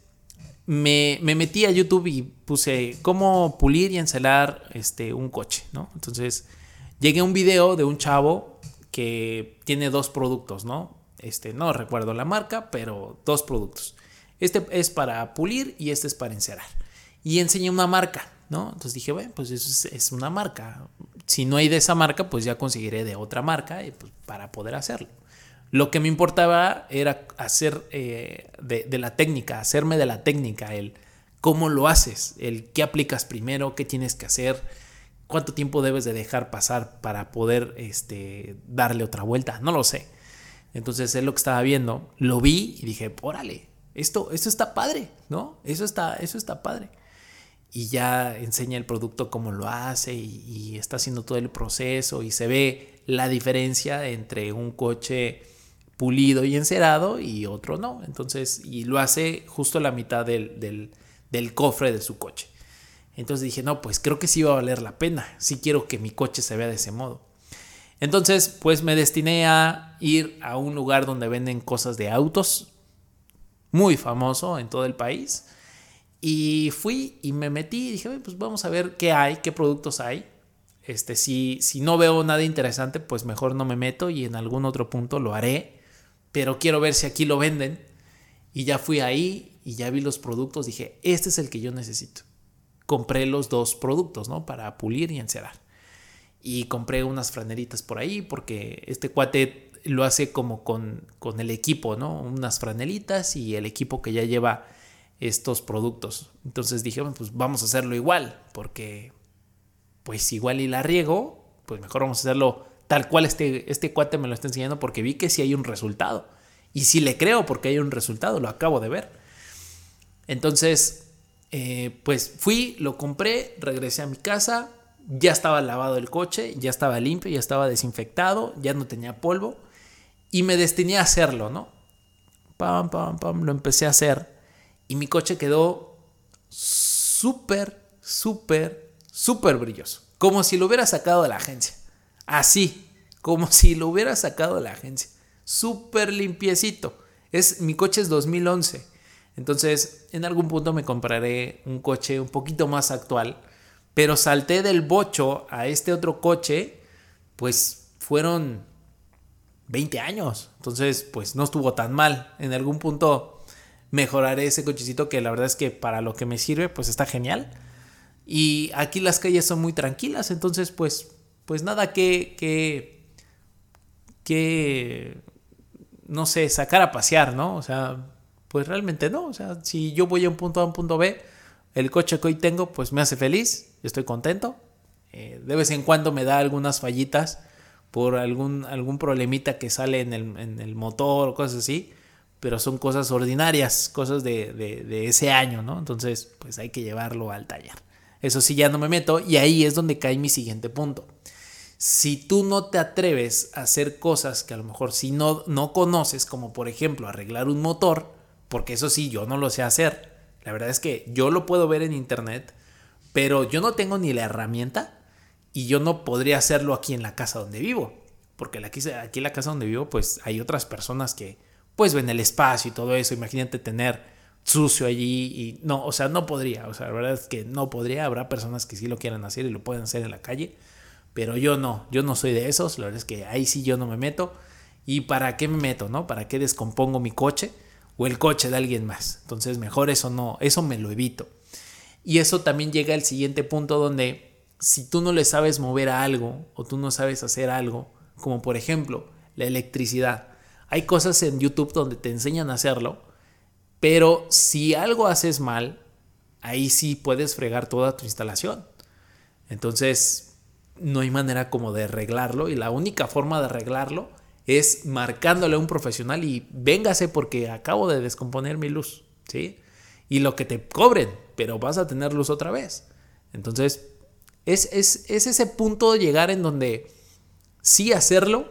me, metí a YouTube y puse cómo pulir y encelar este, un coche, ¿no? Entonces, llegué a un video de un chavo que tiene dos productos, ¿no? Este, no recuerdo la marca, pero dos productos. Este es para pulir y este es para encerar. Y enseñé una marca, entonces dije, bueno, pues eso es, una marca. Si no hay de esa marca, pues ya conseguiré de otra marca pues, para poder hacerlo. Lo que me importaba era hacer eh, de, la técnica, hacerme de la técnica, el cómo lo haces, el qué aplicas primero, qué tienes que hacer, cuánto tiempo debes de dejar pasar para poder este, darle otra vuelta, no lo sé. Entonces es lo que estaba viendo, lo vi y dije, órale, esto, esto está padre, ¿no? Eso está, eso está padre y ya enseña el producto cómo lo hace y, está haciendo todo el proceso y se ve la diferencia entre un coche pulido y encerado y otro no. Entonces, y lo hace justo la mitad del, del, cofre de su coche. Entonces dije, no, pues creo que sí va a valer la pena. Sí quiero que mi coche se vea de ese modo. Entonces, pues me destiné a ir a un lugar donde venden cosas de autos, muy famoso en todo el país. Y fui y me metí y dije, pues vamos a ver qué hay, qué productos hay. Este, si, si no veo nada interesante, pues mejor no me meto y en algún otro punto lo haré. Pero quiero ver si aquí lo venden. Y ya fui ahí y ya vi los productos. Dije, este es el que yo necesito. Compré los dos productos, ¿no? Para pulir y encerar. Y compré unas franelitas por ahí porque este cuate lo hace como con, con el equipo, ¿no? Unas franelitas y el equipo que ya lleva estos productos. Entonces dije, pues vamos a hacerlo igual, porque pues igual y la riego, pues mejor vamos a hacerlo tal cual este, este cuate me lo está enseñando porque vi que sí hay un resultado. Y sí le creo porque hay un resultado, lo acabo de ver. Entonces, eh, pues fui, lo compré, regresé a mi casa, ya estaba lavado el coche, ya estaba limpio, ya estaba desinfectado, ya no tenía polvo y me destiné a hacerlo, ¿no? Pam, pam, pam, lo empecé a hacer y mi coche quedó súper, súper, súper brilloso. como si lo hubiera sacado de la agencia. Así, como si lo hubiera sacado de la agencia. Súper limpiecito. Es, mi coche es 2011. Entonces, en algún punto me compraré un coche un poquito más actual. Pero salté del bocho a este otro coche, pues fueron 20 años. Entonces, pues no estuvo tan mal. En algún punto mejoraré ese cochecito que la verdad es que para lo que me sirve, pues está genial. Y aquí las calles son muy tranquilas, entonces pues, pues nada que, que, que, no sé, sacar a pasear, ¿no? O sea, pues realmente no. O sea, si yo voy a un punto A a un punto B, el coche que hoy tengo pues me hace feliz, estoy contento. Eh, de vez en cuando me da algunas fallitas por algún, algún problemita que sale en el, en el motor o cosas así, pero son cosas ordinarias, cosas de, de, ese año, ¿no? Entonces, pues hay que llevarlo al taller. Eso sí, ya no me meto y ahí es donde cae mi siguiente punto. Si tú no te atreves a hacer cosas que a lo mejor si no, no conoces, como por ejemplo arreglar un motor, porque eso sí, yo no lo sé hacer. La verdad es que yo lo puedo ver en internet, pero yo no tengo ni la herramienta y yo no podría hacerlo aquí en la casa donde vivo. Porque aquí, aquí en la casa donde vivo, pues hay otras personas que pues ven el espacio y todo eso. Imagínate tener sucio allí y no, o sea, no podría. O sea, la verdad es que no podría. Habrá personas que sí lo quieran hacer y lo pueden hacer en la calle. Pero yo no, yo no soy de esos. La verdad es que ahí sí yo no me meto. ¿Y para qué me meto, no? ¿Para qué descompongo mi coche o el coche de alguien más? Entonces, mejor eso no, eso me lo evito. Y eso también llega al siguiente punto donde si tú no le sabes mover a algo o tú no sabes hacer algo, como por ejemplo la electricidad, hay cosas en YouTube donde te enseñan a hacerlo, pero si algo haces mal, ahí sí puedes fregar toda tu instalación. Entonces, no hay manera como de arreglarlo y la única forma de arreglarlo es marcándole a un profesional y véngase porque acabo de descomponer mi luz, ¿sí? Y lo que te cobren, pero vas a tener luz otra vez. Entonces, es, ese punto de llegar en donde sí hacerlo,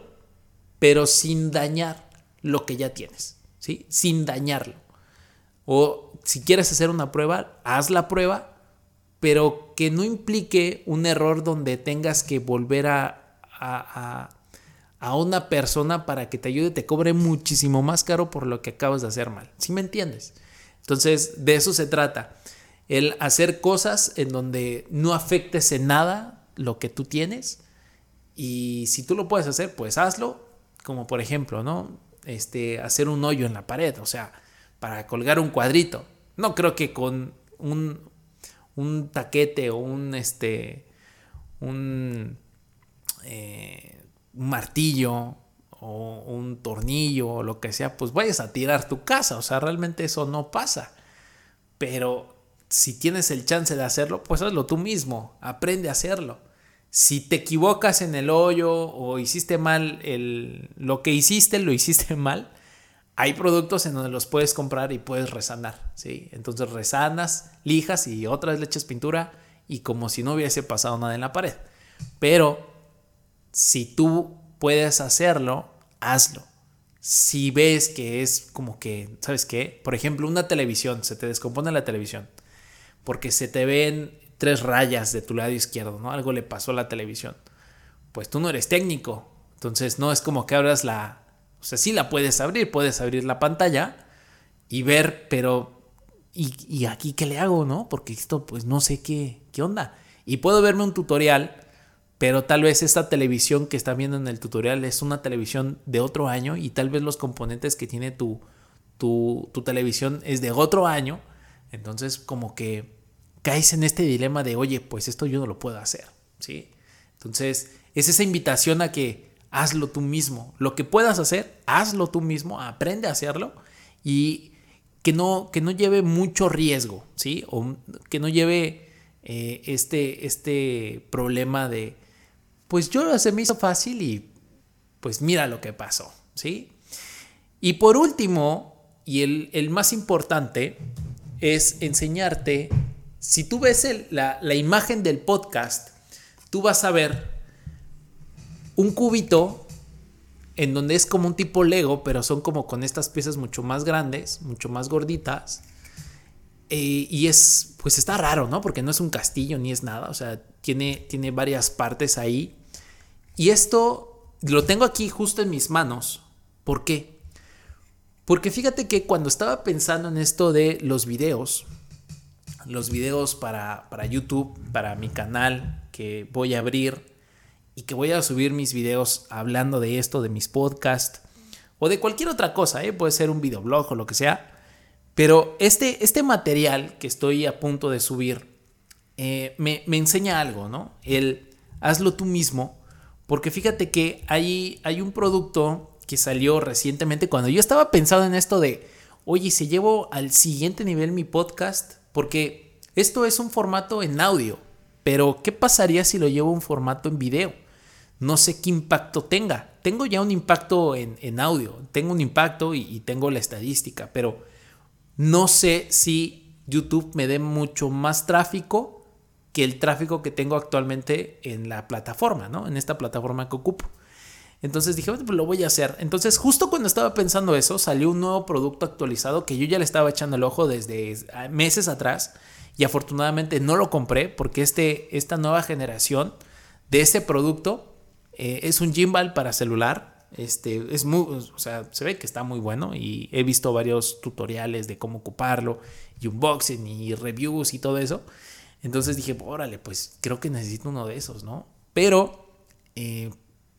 pero sin dañar lo que ya tienes, ¿sí? Sin dañarlo. O si quieres hacer una prueba, haz la prueba, pero que no implique un error donde tengas que volver a, a, a, una persona para que te ayude, te cobre muchísimo más caro por lo que acabas de hacer mal. ¿Sí me entiendes? Entonces, de eso se trata el hacer cosas en donde no afectes en nada lo que tú tienes. Y si tú lo puedes hacer, pues hazlo. Como por ejemplo, ¿no? Este, hacer un hoyo en la pared, o sea, para colgar un cuadrito. No creo que con un, un taquete o un, este, un, eh, un martillo o un tornillo o lo que sea, pues vayas a tirar tu casa. O sea, realmente eso no pasa. Pero si tienes el chance de hacerlo, pues hazlo tú mismo, aprende a hacerlo. Si te equivocas en el hoyo o hiciste mal el, lo que hiciste, lo hiciste *laughs* mal, hay productos en donde los puedes comprar y puedes resanar, ¿sí? Entonces resanas, lijas y otra vez le echas pintura y como si no hubiese pasado nada en la pared. Pero si tú puedes hacerlo, hazlo. Si ves que es como que, ¿sabes qué? Por ejemplo, una televisión, se te descompone la televisión porque se te ven tres rayas de tu lado izquierdo, ¿no? Algo le pasó a la televisión. Pues tú no eres técnico, entonces no es como que abras la... O sea, sí la puedes abrir, puedes abrir la pantalla y ver, pero... ¿Y, aquí qué le hago, no? Porque esto pues no sé qué, qué onda. Y puedo verme un tutorial, pero tal vez esta televisión que está viendo en el tutorial es una televisión de otro año y tal vez los componentes que tiene tu, tu, tu televisión es de otro año entonces, como que caes en este dilema de, oye, pues esto yo no lo puedo hacer, ¿sí? Entonces, es esa invitación a que hazlo tú mismo. Lo que puedas hacer, hazlo tú mismo, aprende a hacerlo y que no, que no lleve mucho riesgo, ¿sí? O que no lleve eh, este, este problema de, pues yo se me hizo fácil y pues mira lo que pasó, ¿sí? Y por último, y el, el más importante, es enseñarte, si tú ves la, la imagen del podcast, tú vas a ver un cubito en donde es como un tipo Lego, pero son como con estas piezas mucho más grandes, mucho más gorditas. Eh, y es, pues está raro, ¿no? Porque no es un castillo ni es nada. O sea, tiene, tiene varias partes ahí. Y esto lo tengo aquí justo en mis manos. ¿Por qué? Porque fíjate que cuando estaba pensando en esto de los videos, los videos para, para YouTube, para mi canal que voy a abrir y que voy a subir mis videos hablando de esto, de mis podcasts o de cualquier otra cosa, ¿eh? puede ser un videoblog o lo que sea. Pero este, este material que estoy a punto de subir eh, me, enseña algo, ¿no? El hazlo tú mismo, porque fíjate que hay, hay un producto que salió recientemente cuando yo estaba pensando en esto de, oye, si llevo al siguiente nivel mi podcast, porque esto es un formato en audio, pero ¿qué pasaría si lo llevo un formato en video? No sé qué impacto tenga. Tengo ya un impacto en, audio, tengo un impacto y tengo la estadística, pero no sé si YouTube me dé mucho más tráfico que el tráfico que tengo actualmente en la plataforma, ¿no? En esta plataforma que ocupo. Entonces dije, pues lo voy a hacer. Entonces, justo cuando estaba pensando eso, salió un nuevo producto actualizado que yo ya le estaba echando el ojo desde meses atrás y afortunadamente no lo compré porque este, esta nueva generación de este producto eh, es un gimbal para celular este, es muy, o sea, se ve que está muy bueno y he visto varios tutoriales de cómo ocuparlo y unboxing y reviews y todo eso. Entonces dije, órale, pues creo que necesito uno de esos, ¿no? Pero, eh,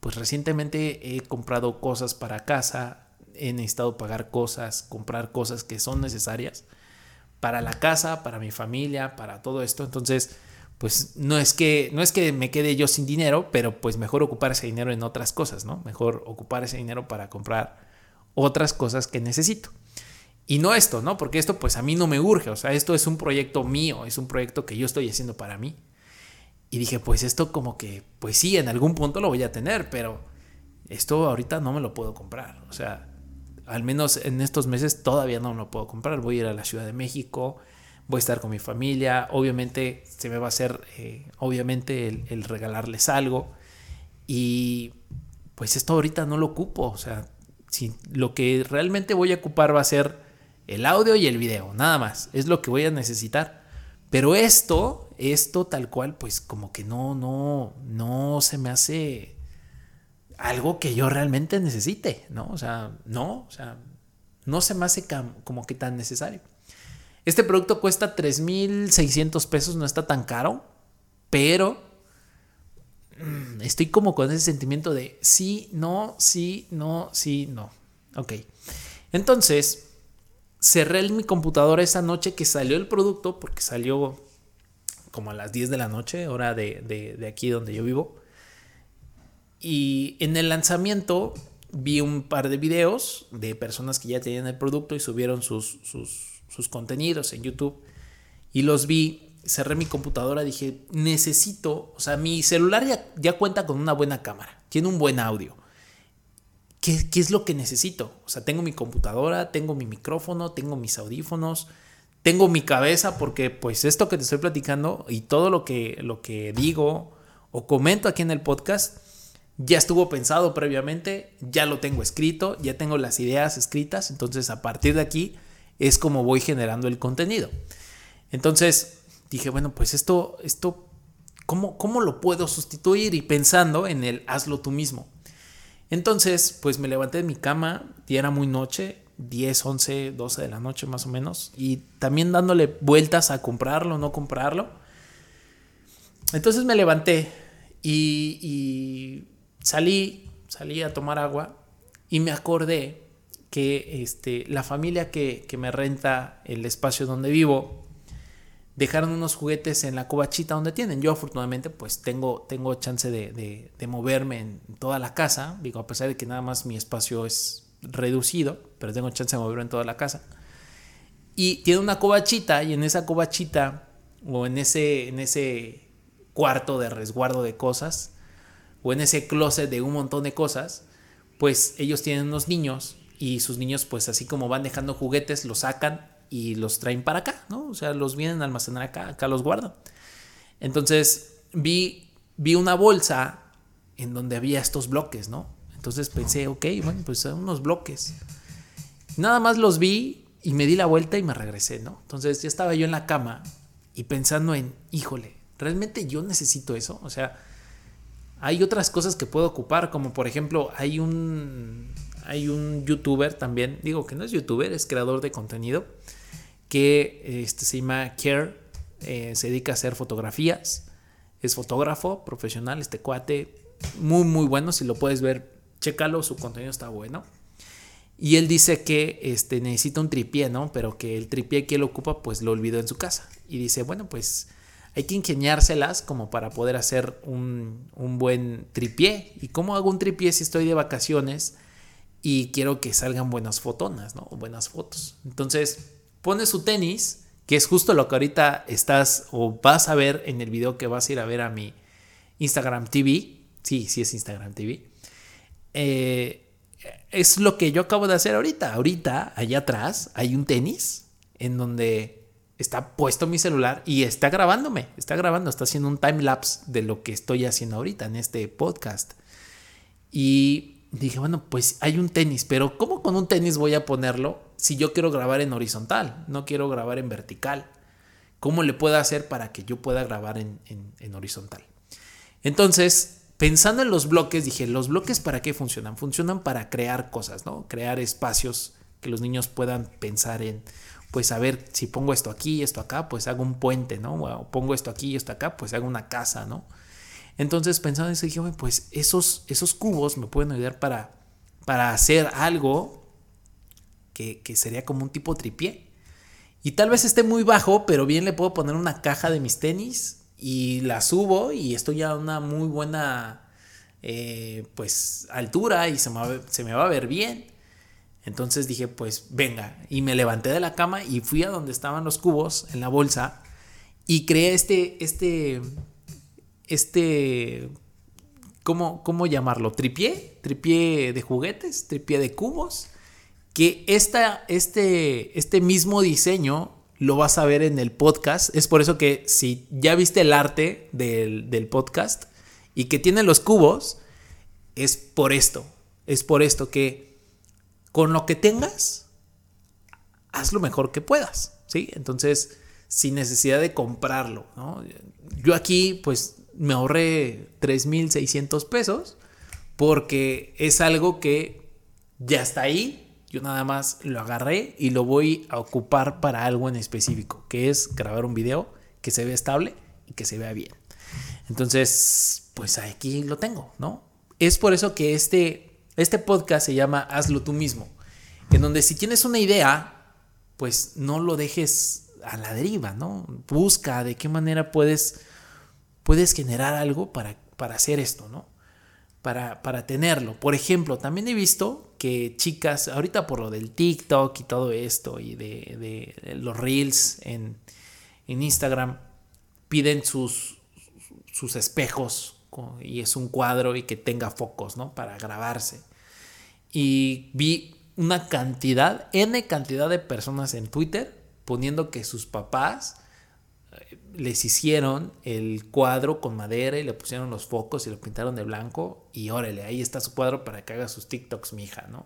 pues recientemente he comprado cosas para casa, he necesitado pagar cosas, comprar cosas que son necesarias para la casa, para mi familia, para todo esto. Entonces, pues no es que no es que me quede yo sin dinero, pero pues mejor ocupar ese dinero en otras cosas, ¿no? Mejor ocupar ese dinero para comprar otras cosas que necesito. Y no esto, ¿no? Porque esto pues a mí no me urge, o sea, esto es un proyecto mío, es un proyecto que yo estoy haciendo para mí. Y dije, pues esto como que, pues sí, en algún punto lo voy a tener, pero esto ahorita no me lo puedo comprar. O sea, al menos en estos meses todavía no me lo puedo comprar. Voy a ir a la Ciudad de México, voy a estar con mi familia, obviamente se me va a hacer, eh, obviamente, el, regalarles algo. Y pues esto ahorita no lo ocupo, o sea, si lo que realmente voy a ocupar va a ser el audio y el video, nada más, es lo que voy a necesitar. Pero esto, esto tal cual, pues como que no, no, no se me hace algo que yo realmente necesite, ¿no? O sea, no, o sea, no se me hace como que tan necesario. Este producto cuesta 3.600 pesos, no está tan caro, pero mm, estoy como con ese sentimiento de sí, no, sí, no, sí, no. Ok. Entonces, cerré mi computadora esa noche que salió el producto, porque salió como a las 10 de la noche, hora de, de aquí donde yo vivo. Y en el lanzamiento vi un par de videos de personas que ya tenían el producto y subieron sus, sus sus contenidos en YouTube y los vi, cerré mi computadora, dije, necesito, o sea, mi celular ya, ya cuenta con una buena cámara, tiene un buen audio. ¿Qué, ¿Qué, es lo que necesito? O sea, tengo mi computadora, tengo mi micrófono, tengo mis audífonos, tengo mi cabeza, porque pues esto que te estoy platicando y todo lo que, lo que digo o comento aquí en el podcast, ya estuvo pensado previamente, ya lo tengo escrito, ya tengo las ideas escritas, entonces a partir de aquí es como voy generando el contenido. Entonces dije, bueno, pues esto, esto, ¿cómo, cómo lo puedo sustituir? Y pensando en el hazlo tú mismo. Entonces, pues me levanté de mi cama, y era muy noche, 10, 11, 12 de la noche más o menos, y también dándole vueltas a comprarlo, no comprarlo. Entonces me levanté y, salí, salí a tomar agua y me acordé que este, la familia que, me renta el espacio donde vivo dejaron unos juguetes en la covachita donde tienen. Yo afortunadamente pues tengo, tengo chance de, moverme en toda la casa, digo, a pesar de que nada más mi espacio es reducido, pero tengo chance de moverme en toda la casa. Y tiene una covachita y en esa covachita o en ese, en ese cuarto de resguardo de cosas o en ese closet de un montón de cosas, pues ellos tienen unos niños y sus niños pues así como van dejando juguetes, los sacan y los traen para acá, ¿no? O sea, los vienen a almacenar acá, acá los guardan. Entonces vi, vi una bolsa en donde había estos bloques, ¿no? Entonces pensé, ok, bueno, pues son unos bloques. Nada más los vi y me di la vuelta y me regresé, ¿no? Entonces ya estaba yo en la cama y pensando en, híjole, ¿realmente yo necesito eso? O sea, hay otras cosas que puedo ocupar, como por ejemplo, hay un, hay un youtuber también, digo que no es youtuber, es creador de contenido, que este, se llama Care, eh, se dedica a hacer fotografías, es fotógrafo profesional, este cuate, muy, muy bueno, si lo puedes ver, chécalo, su contenido está bueno. Y él dice que este, necesita un tripié, ¿no? Pero que el tripié que él ocupa, pues lo olvidó en su casa. Y dice, bueno, pues hay que ingeniárselas como para poder hacer un, un buen tripié. ¿Y cómo hago un tripié si estoy de vacaciones y quiero que salgan buenas fotonas, ¿no? Buenas fotos. Entonces, pone su tenis, que es justo lo que ahorita estás o vas a ver en el video que vas a ir a ver a mi Instagram TV. Sí, sí es Instagram TV. Eh, es lo que yo acabo de hacer ahorita. Ahorita, allá atrás, hay un tenis en donde está puesto mi celular y está grabándome, está grabando, está haciendo un time lapse de lo que estoy haciendo ahorita en este podcast. Y dije, bueno, pues hay un tenis, pero ¿cómo con un tenis voy a ponerlo si yo quiero grabar en horizontal? No quiero grabar en vertical. ¿Cómo le puedo hacer para que yo pueda grabar en, en horizontal? Entonces, pensando en los bloques, dije, ¿los bloques para qué funcionan? Funcionan para crear cosas, ¿no? Crear espacios que los niños puedan pensar en, pues a ver, si pongo esto aquí y esto acá, pues hago un puente, ¿no? O pongo esto aquí y esto acá, pues hago una casa, ¿no? Entonces pensando en eso dije, pues esos, esos cubos me pueden ayudar para, para hacer algo que, que sería como un tipo tripié. Y tal vez esté muy bajo, pero bien le puedo poner una caja de mis tenis y la subo y estoy a una muy buena eh, pues altura y se me, va, se me va a ver bien. Entonces dije, pues venga, y me levanté de la cama y fui a donde estaban los cubos en la bolsa y creé este, este, este, ¿cómo, cómo llamarlo? Tripié, tripié de juguetes, tripié de cubos, que esta, este, este mismo diseño lo vas a ver en el podcast. Es por eso que si ya viste el arte del, podcast y que tiene los cubos, es por esto. Es por esto que con lo que tengas, haz lo mejor que puedas. ¿sí? Entonces, sin necesidad de comprarlo. Yo aquí, pues, me ahorré 3.600 pesos porque es algo que ya está ahí, yo nada más lo agarré y lo voy a ocupar para algo en específico, que es grabar un video que se vea estable y que se vea bien. Entonces, pues aquí lo tengo, ¿no? Es por eso que este, este podcast se llama Hazlo tú mismo, en donde si tienes una idea, pues no lo dejes a la deriva, ¿no? Busca de qué manera puedes, puedes generar algo para, para hacer esto, ¿no? Para, para tenerlo. Por ejemplo, también he visto que chicas, ahorita por lo del TikTok y todo esto y de, los reels en, Instagram, piden sus, sus espejos y es un cuadro y que tenga focos, ¿no? Para grabarse. Y vi una cantidad, N cantidad de personas en Twitter poniendo que sus papás les hicieron el cuadro con madera y le pusieron los focos y lo pintaron de blanco y órale, ahí está su cuadro para que haga sus TikToks, mi hija, ¿no?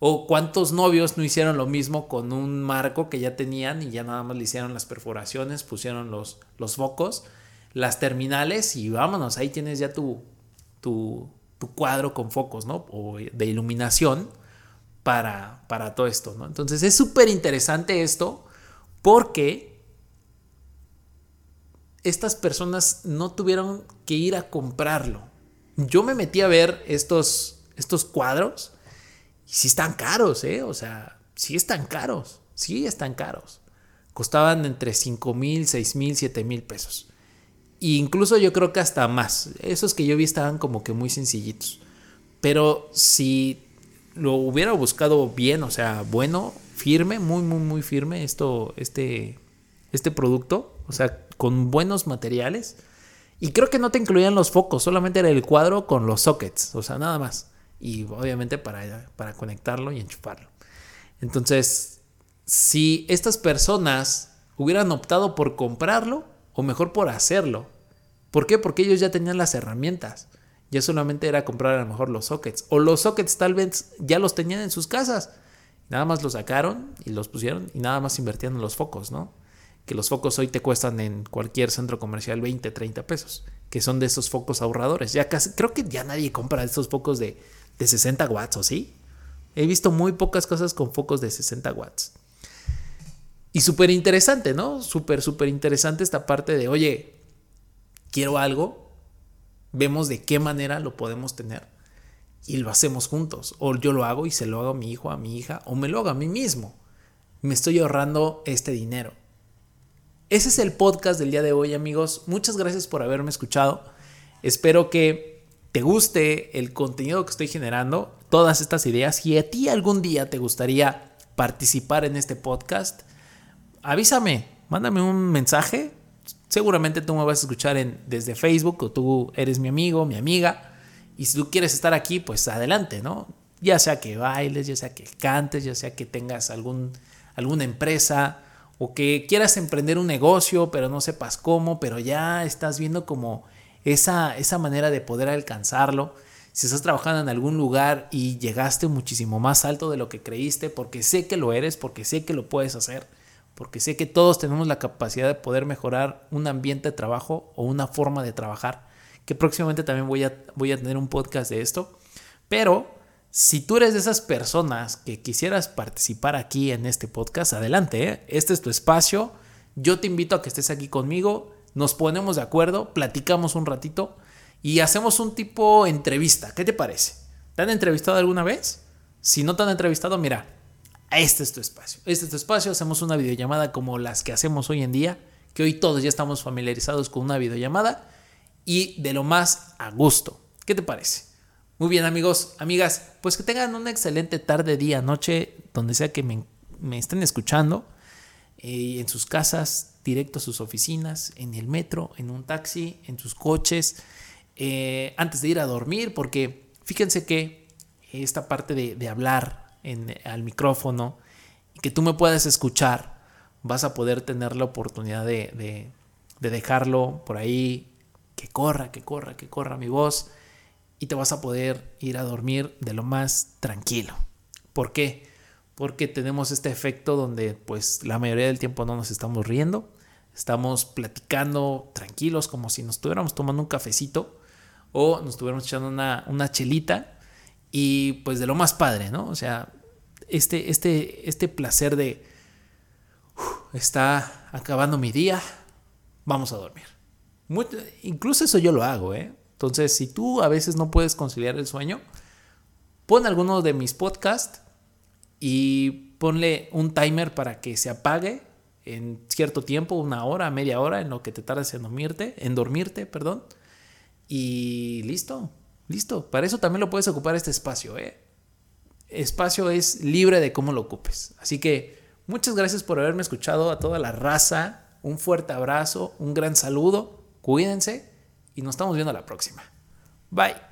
O cuántos novios no hicieron lo mismo con un marco que ya tenían y ya nada más le hicieron las perforaciones, pusieron los, los focos, las terminales y vámonos, ahí tienes ya tu, tu, tu cuadro con focos, ¿no? O de iluminación para, para todo esto, ¿no? Entonces es súper interesante esto porque estas personas no tuvieron que ir a comprarlo. Yo me metí a ver estos, estos cuadros y sí están caros, ¿eh? O sea, sí están caros, sí están caros. Costaban entre 5 mil, 6 mil, 7 mil pesos. E incluso yo creo que hasta más. Esos que yo vi estaban como que muy sencillitos. Pero si lo hubiera buscado bien, o sea, bueno, firme, muy, muy, muy firme esto, este, este producto, o sea, con buenos materiales. Y creo que no te incluían los focos, solamente era el cuadro con los sockets, o sea, nada más. Y obviamente para, para conectarlo y enchufarlo. Entonces, si estas personas hubieran optado por comprarlo, o mejor por hacerlo, ¿por qué? Porque ellos ya tenían las herramientas. Ya solamente era comprar a lo mejor los sockets. O los sockets tal vez ya los tenían en sus casas. Nada más los sacaron y los pusieron y nada más invertían en los focos, ¿no? Que los focos hoy te cuestan en cualquier centro comercial 20, 30 pesos, que son de esos focos ahorradores. Ya casi, creo que ya nadie compra estos focos de, de 60 watts, ¿o sí? He visto muy pocas cosas con focos de 60 watts. Y súper interesante, ¿no? Súper, súper interesante esta parte de, oye, quiero algo, vemos de qué manera lo podemos tener y lo hacemos juntos. O yo lo hago y se lo hago a mi hijo, a mi hija, o me lo hago a mí mismo. Me estoy ahorrando este dinero. Ese es el podcast del día de hoy, amigos. Muchas gracias por haberme escuchado. Espero que te guste el contenido que estoy generando, todas estas ideas. Y a ti algún día te gustaría participar en este podcast, avísame, mándame un mensaje. Seguramente tú me vas a escuchar desde Facebook o tú eres mi amigo, mi amiga. Y si tú quieres estar aquí, pues adelante, ¿no? Ya sea que bailes, ya sea que cantes, ya sea que tengas algún, alguna empresa o que quieras emprender un negocio, pero no sepas cómo, pero ya estás viendo como esa, esa manera de poder alcanzarlo. Si estás trabajando en algún lugar y llegaste muchísimo más alto de lo que creíste, porque sé que lo eres, porque sé que lo puedes hacer, porque sé que todos tenemos la capacidad de poder mejorar un ambiente de trabajo o una forma de trabajar, que próximamente también voy a, voy a tener un podcast de esto, pero si tú eres de esas personas que quisieras participar aquí en este podcast, adelante, ¿eh? este es tu espacio, yo te invito a que estés aquí conmigo, nos ponemos de acuerdo, platicamos un ratito y hacemos un tipo entrevista, ¿qué te parece? ¿Te han entrevistado alguna vez? Si no te han entrevistado, mira, este es tu espacio. Este es tu espacio. Hacemos una videollamada como las que hacemos hoy en día, que hoy todos ya estamos familiarizados con una videollamada y de lo más a gusto. ¿Qué te parece? Muy bien amigos, amigas, pues que tengan una excelente tarde, día, noche, donde sea que me, estén escuchando, eh, en sus casas, directo a sus oficinas, en el metro, en un taxi, en sus coches, eh, antes de ir a dormir, porque fíjense que esta parte de, de hablar, al micrófono y que tú me puedas escuchar, vas a poder tener la oportunidad de, de dejarlo por ahí, que corra, que corra, que corra mi voz y te vas a poder ir a dormir de lo más tranquilo. ¿Por qué? Porque tenemos este efecto donde pues la mayoría del tiempo no nos estamos riendo, estamos platicando tranquilos como si nos estuviéramos tomando un cafecito o nos estuviéramos echando una, una chelita y pues de lo más padre, ¿no? O sea, este, este, este placer de, está acabando mi día, vamos a dormir. incluso eso yo lo hago, ¿eh? Entonces, si tú a veces no puedes conciliar el sueño, pon alguno de mis podcasts y ponle un timer para que se apague en cierto tiempo, una hora, media hora, en lo que te tardas en dormirte, en dormirte, perdón. Y listo, listo. Para eso también lo puedes ocupar este espacio, ¿eh? espacio es libre de cómo lo ocupes. Así que muchas gracias por haberme escuchado a toda la raza. Un fuerte abrazo, un gran saludo, cuídense y nos estamos viendo la próxima. Bye.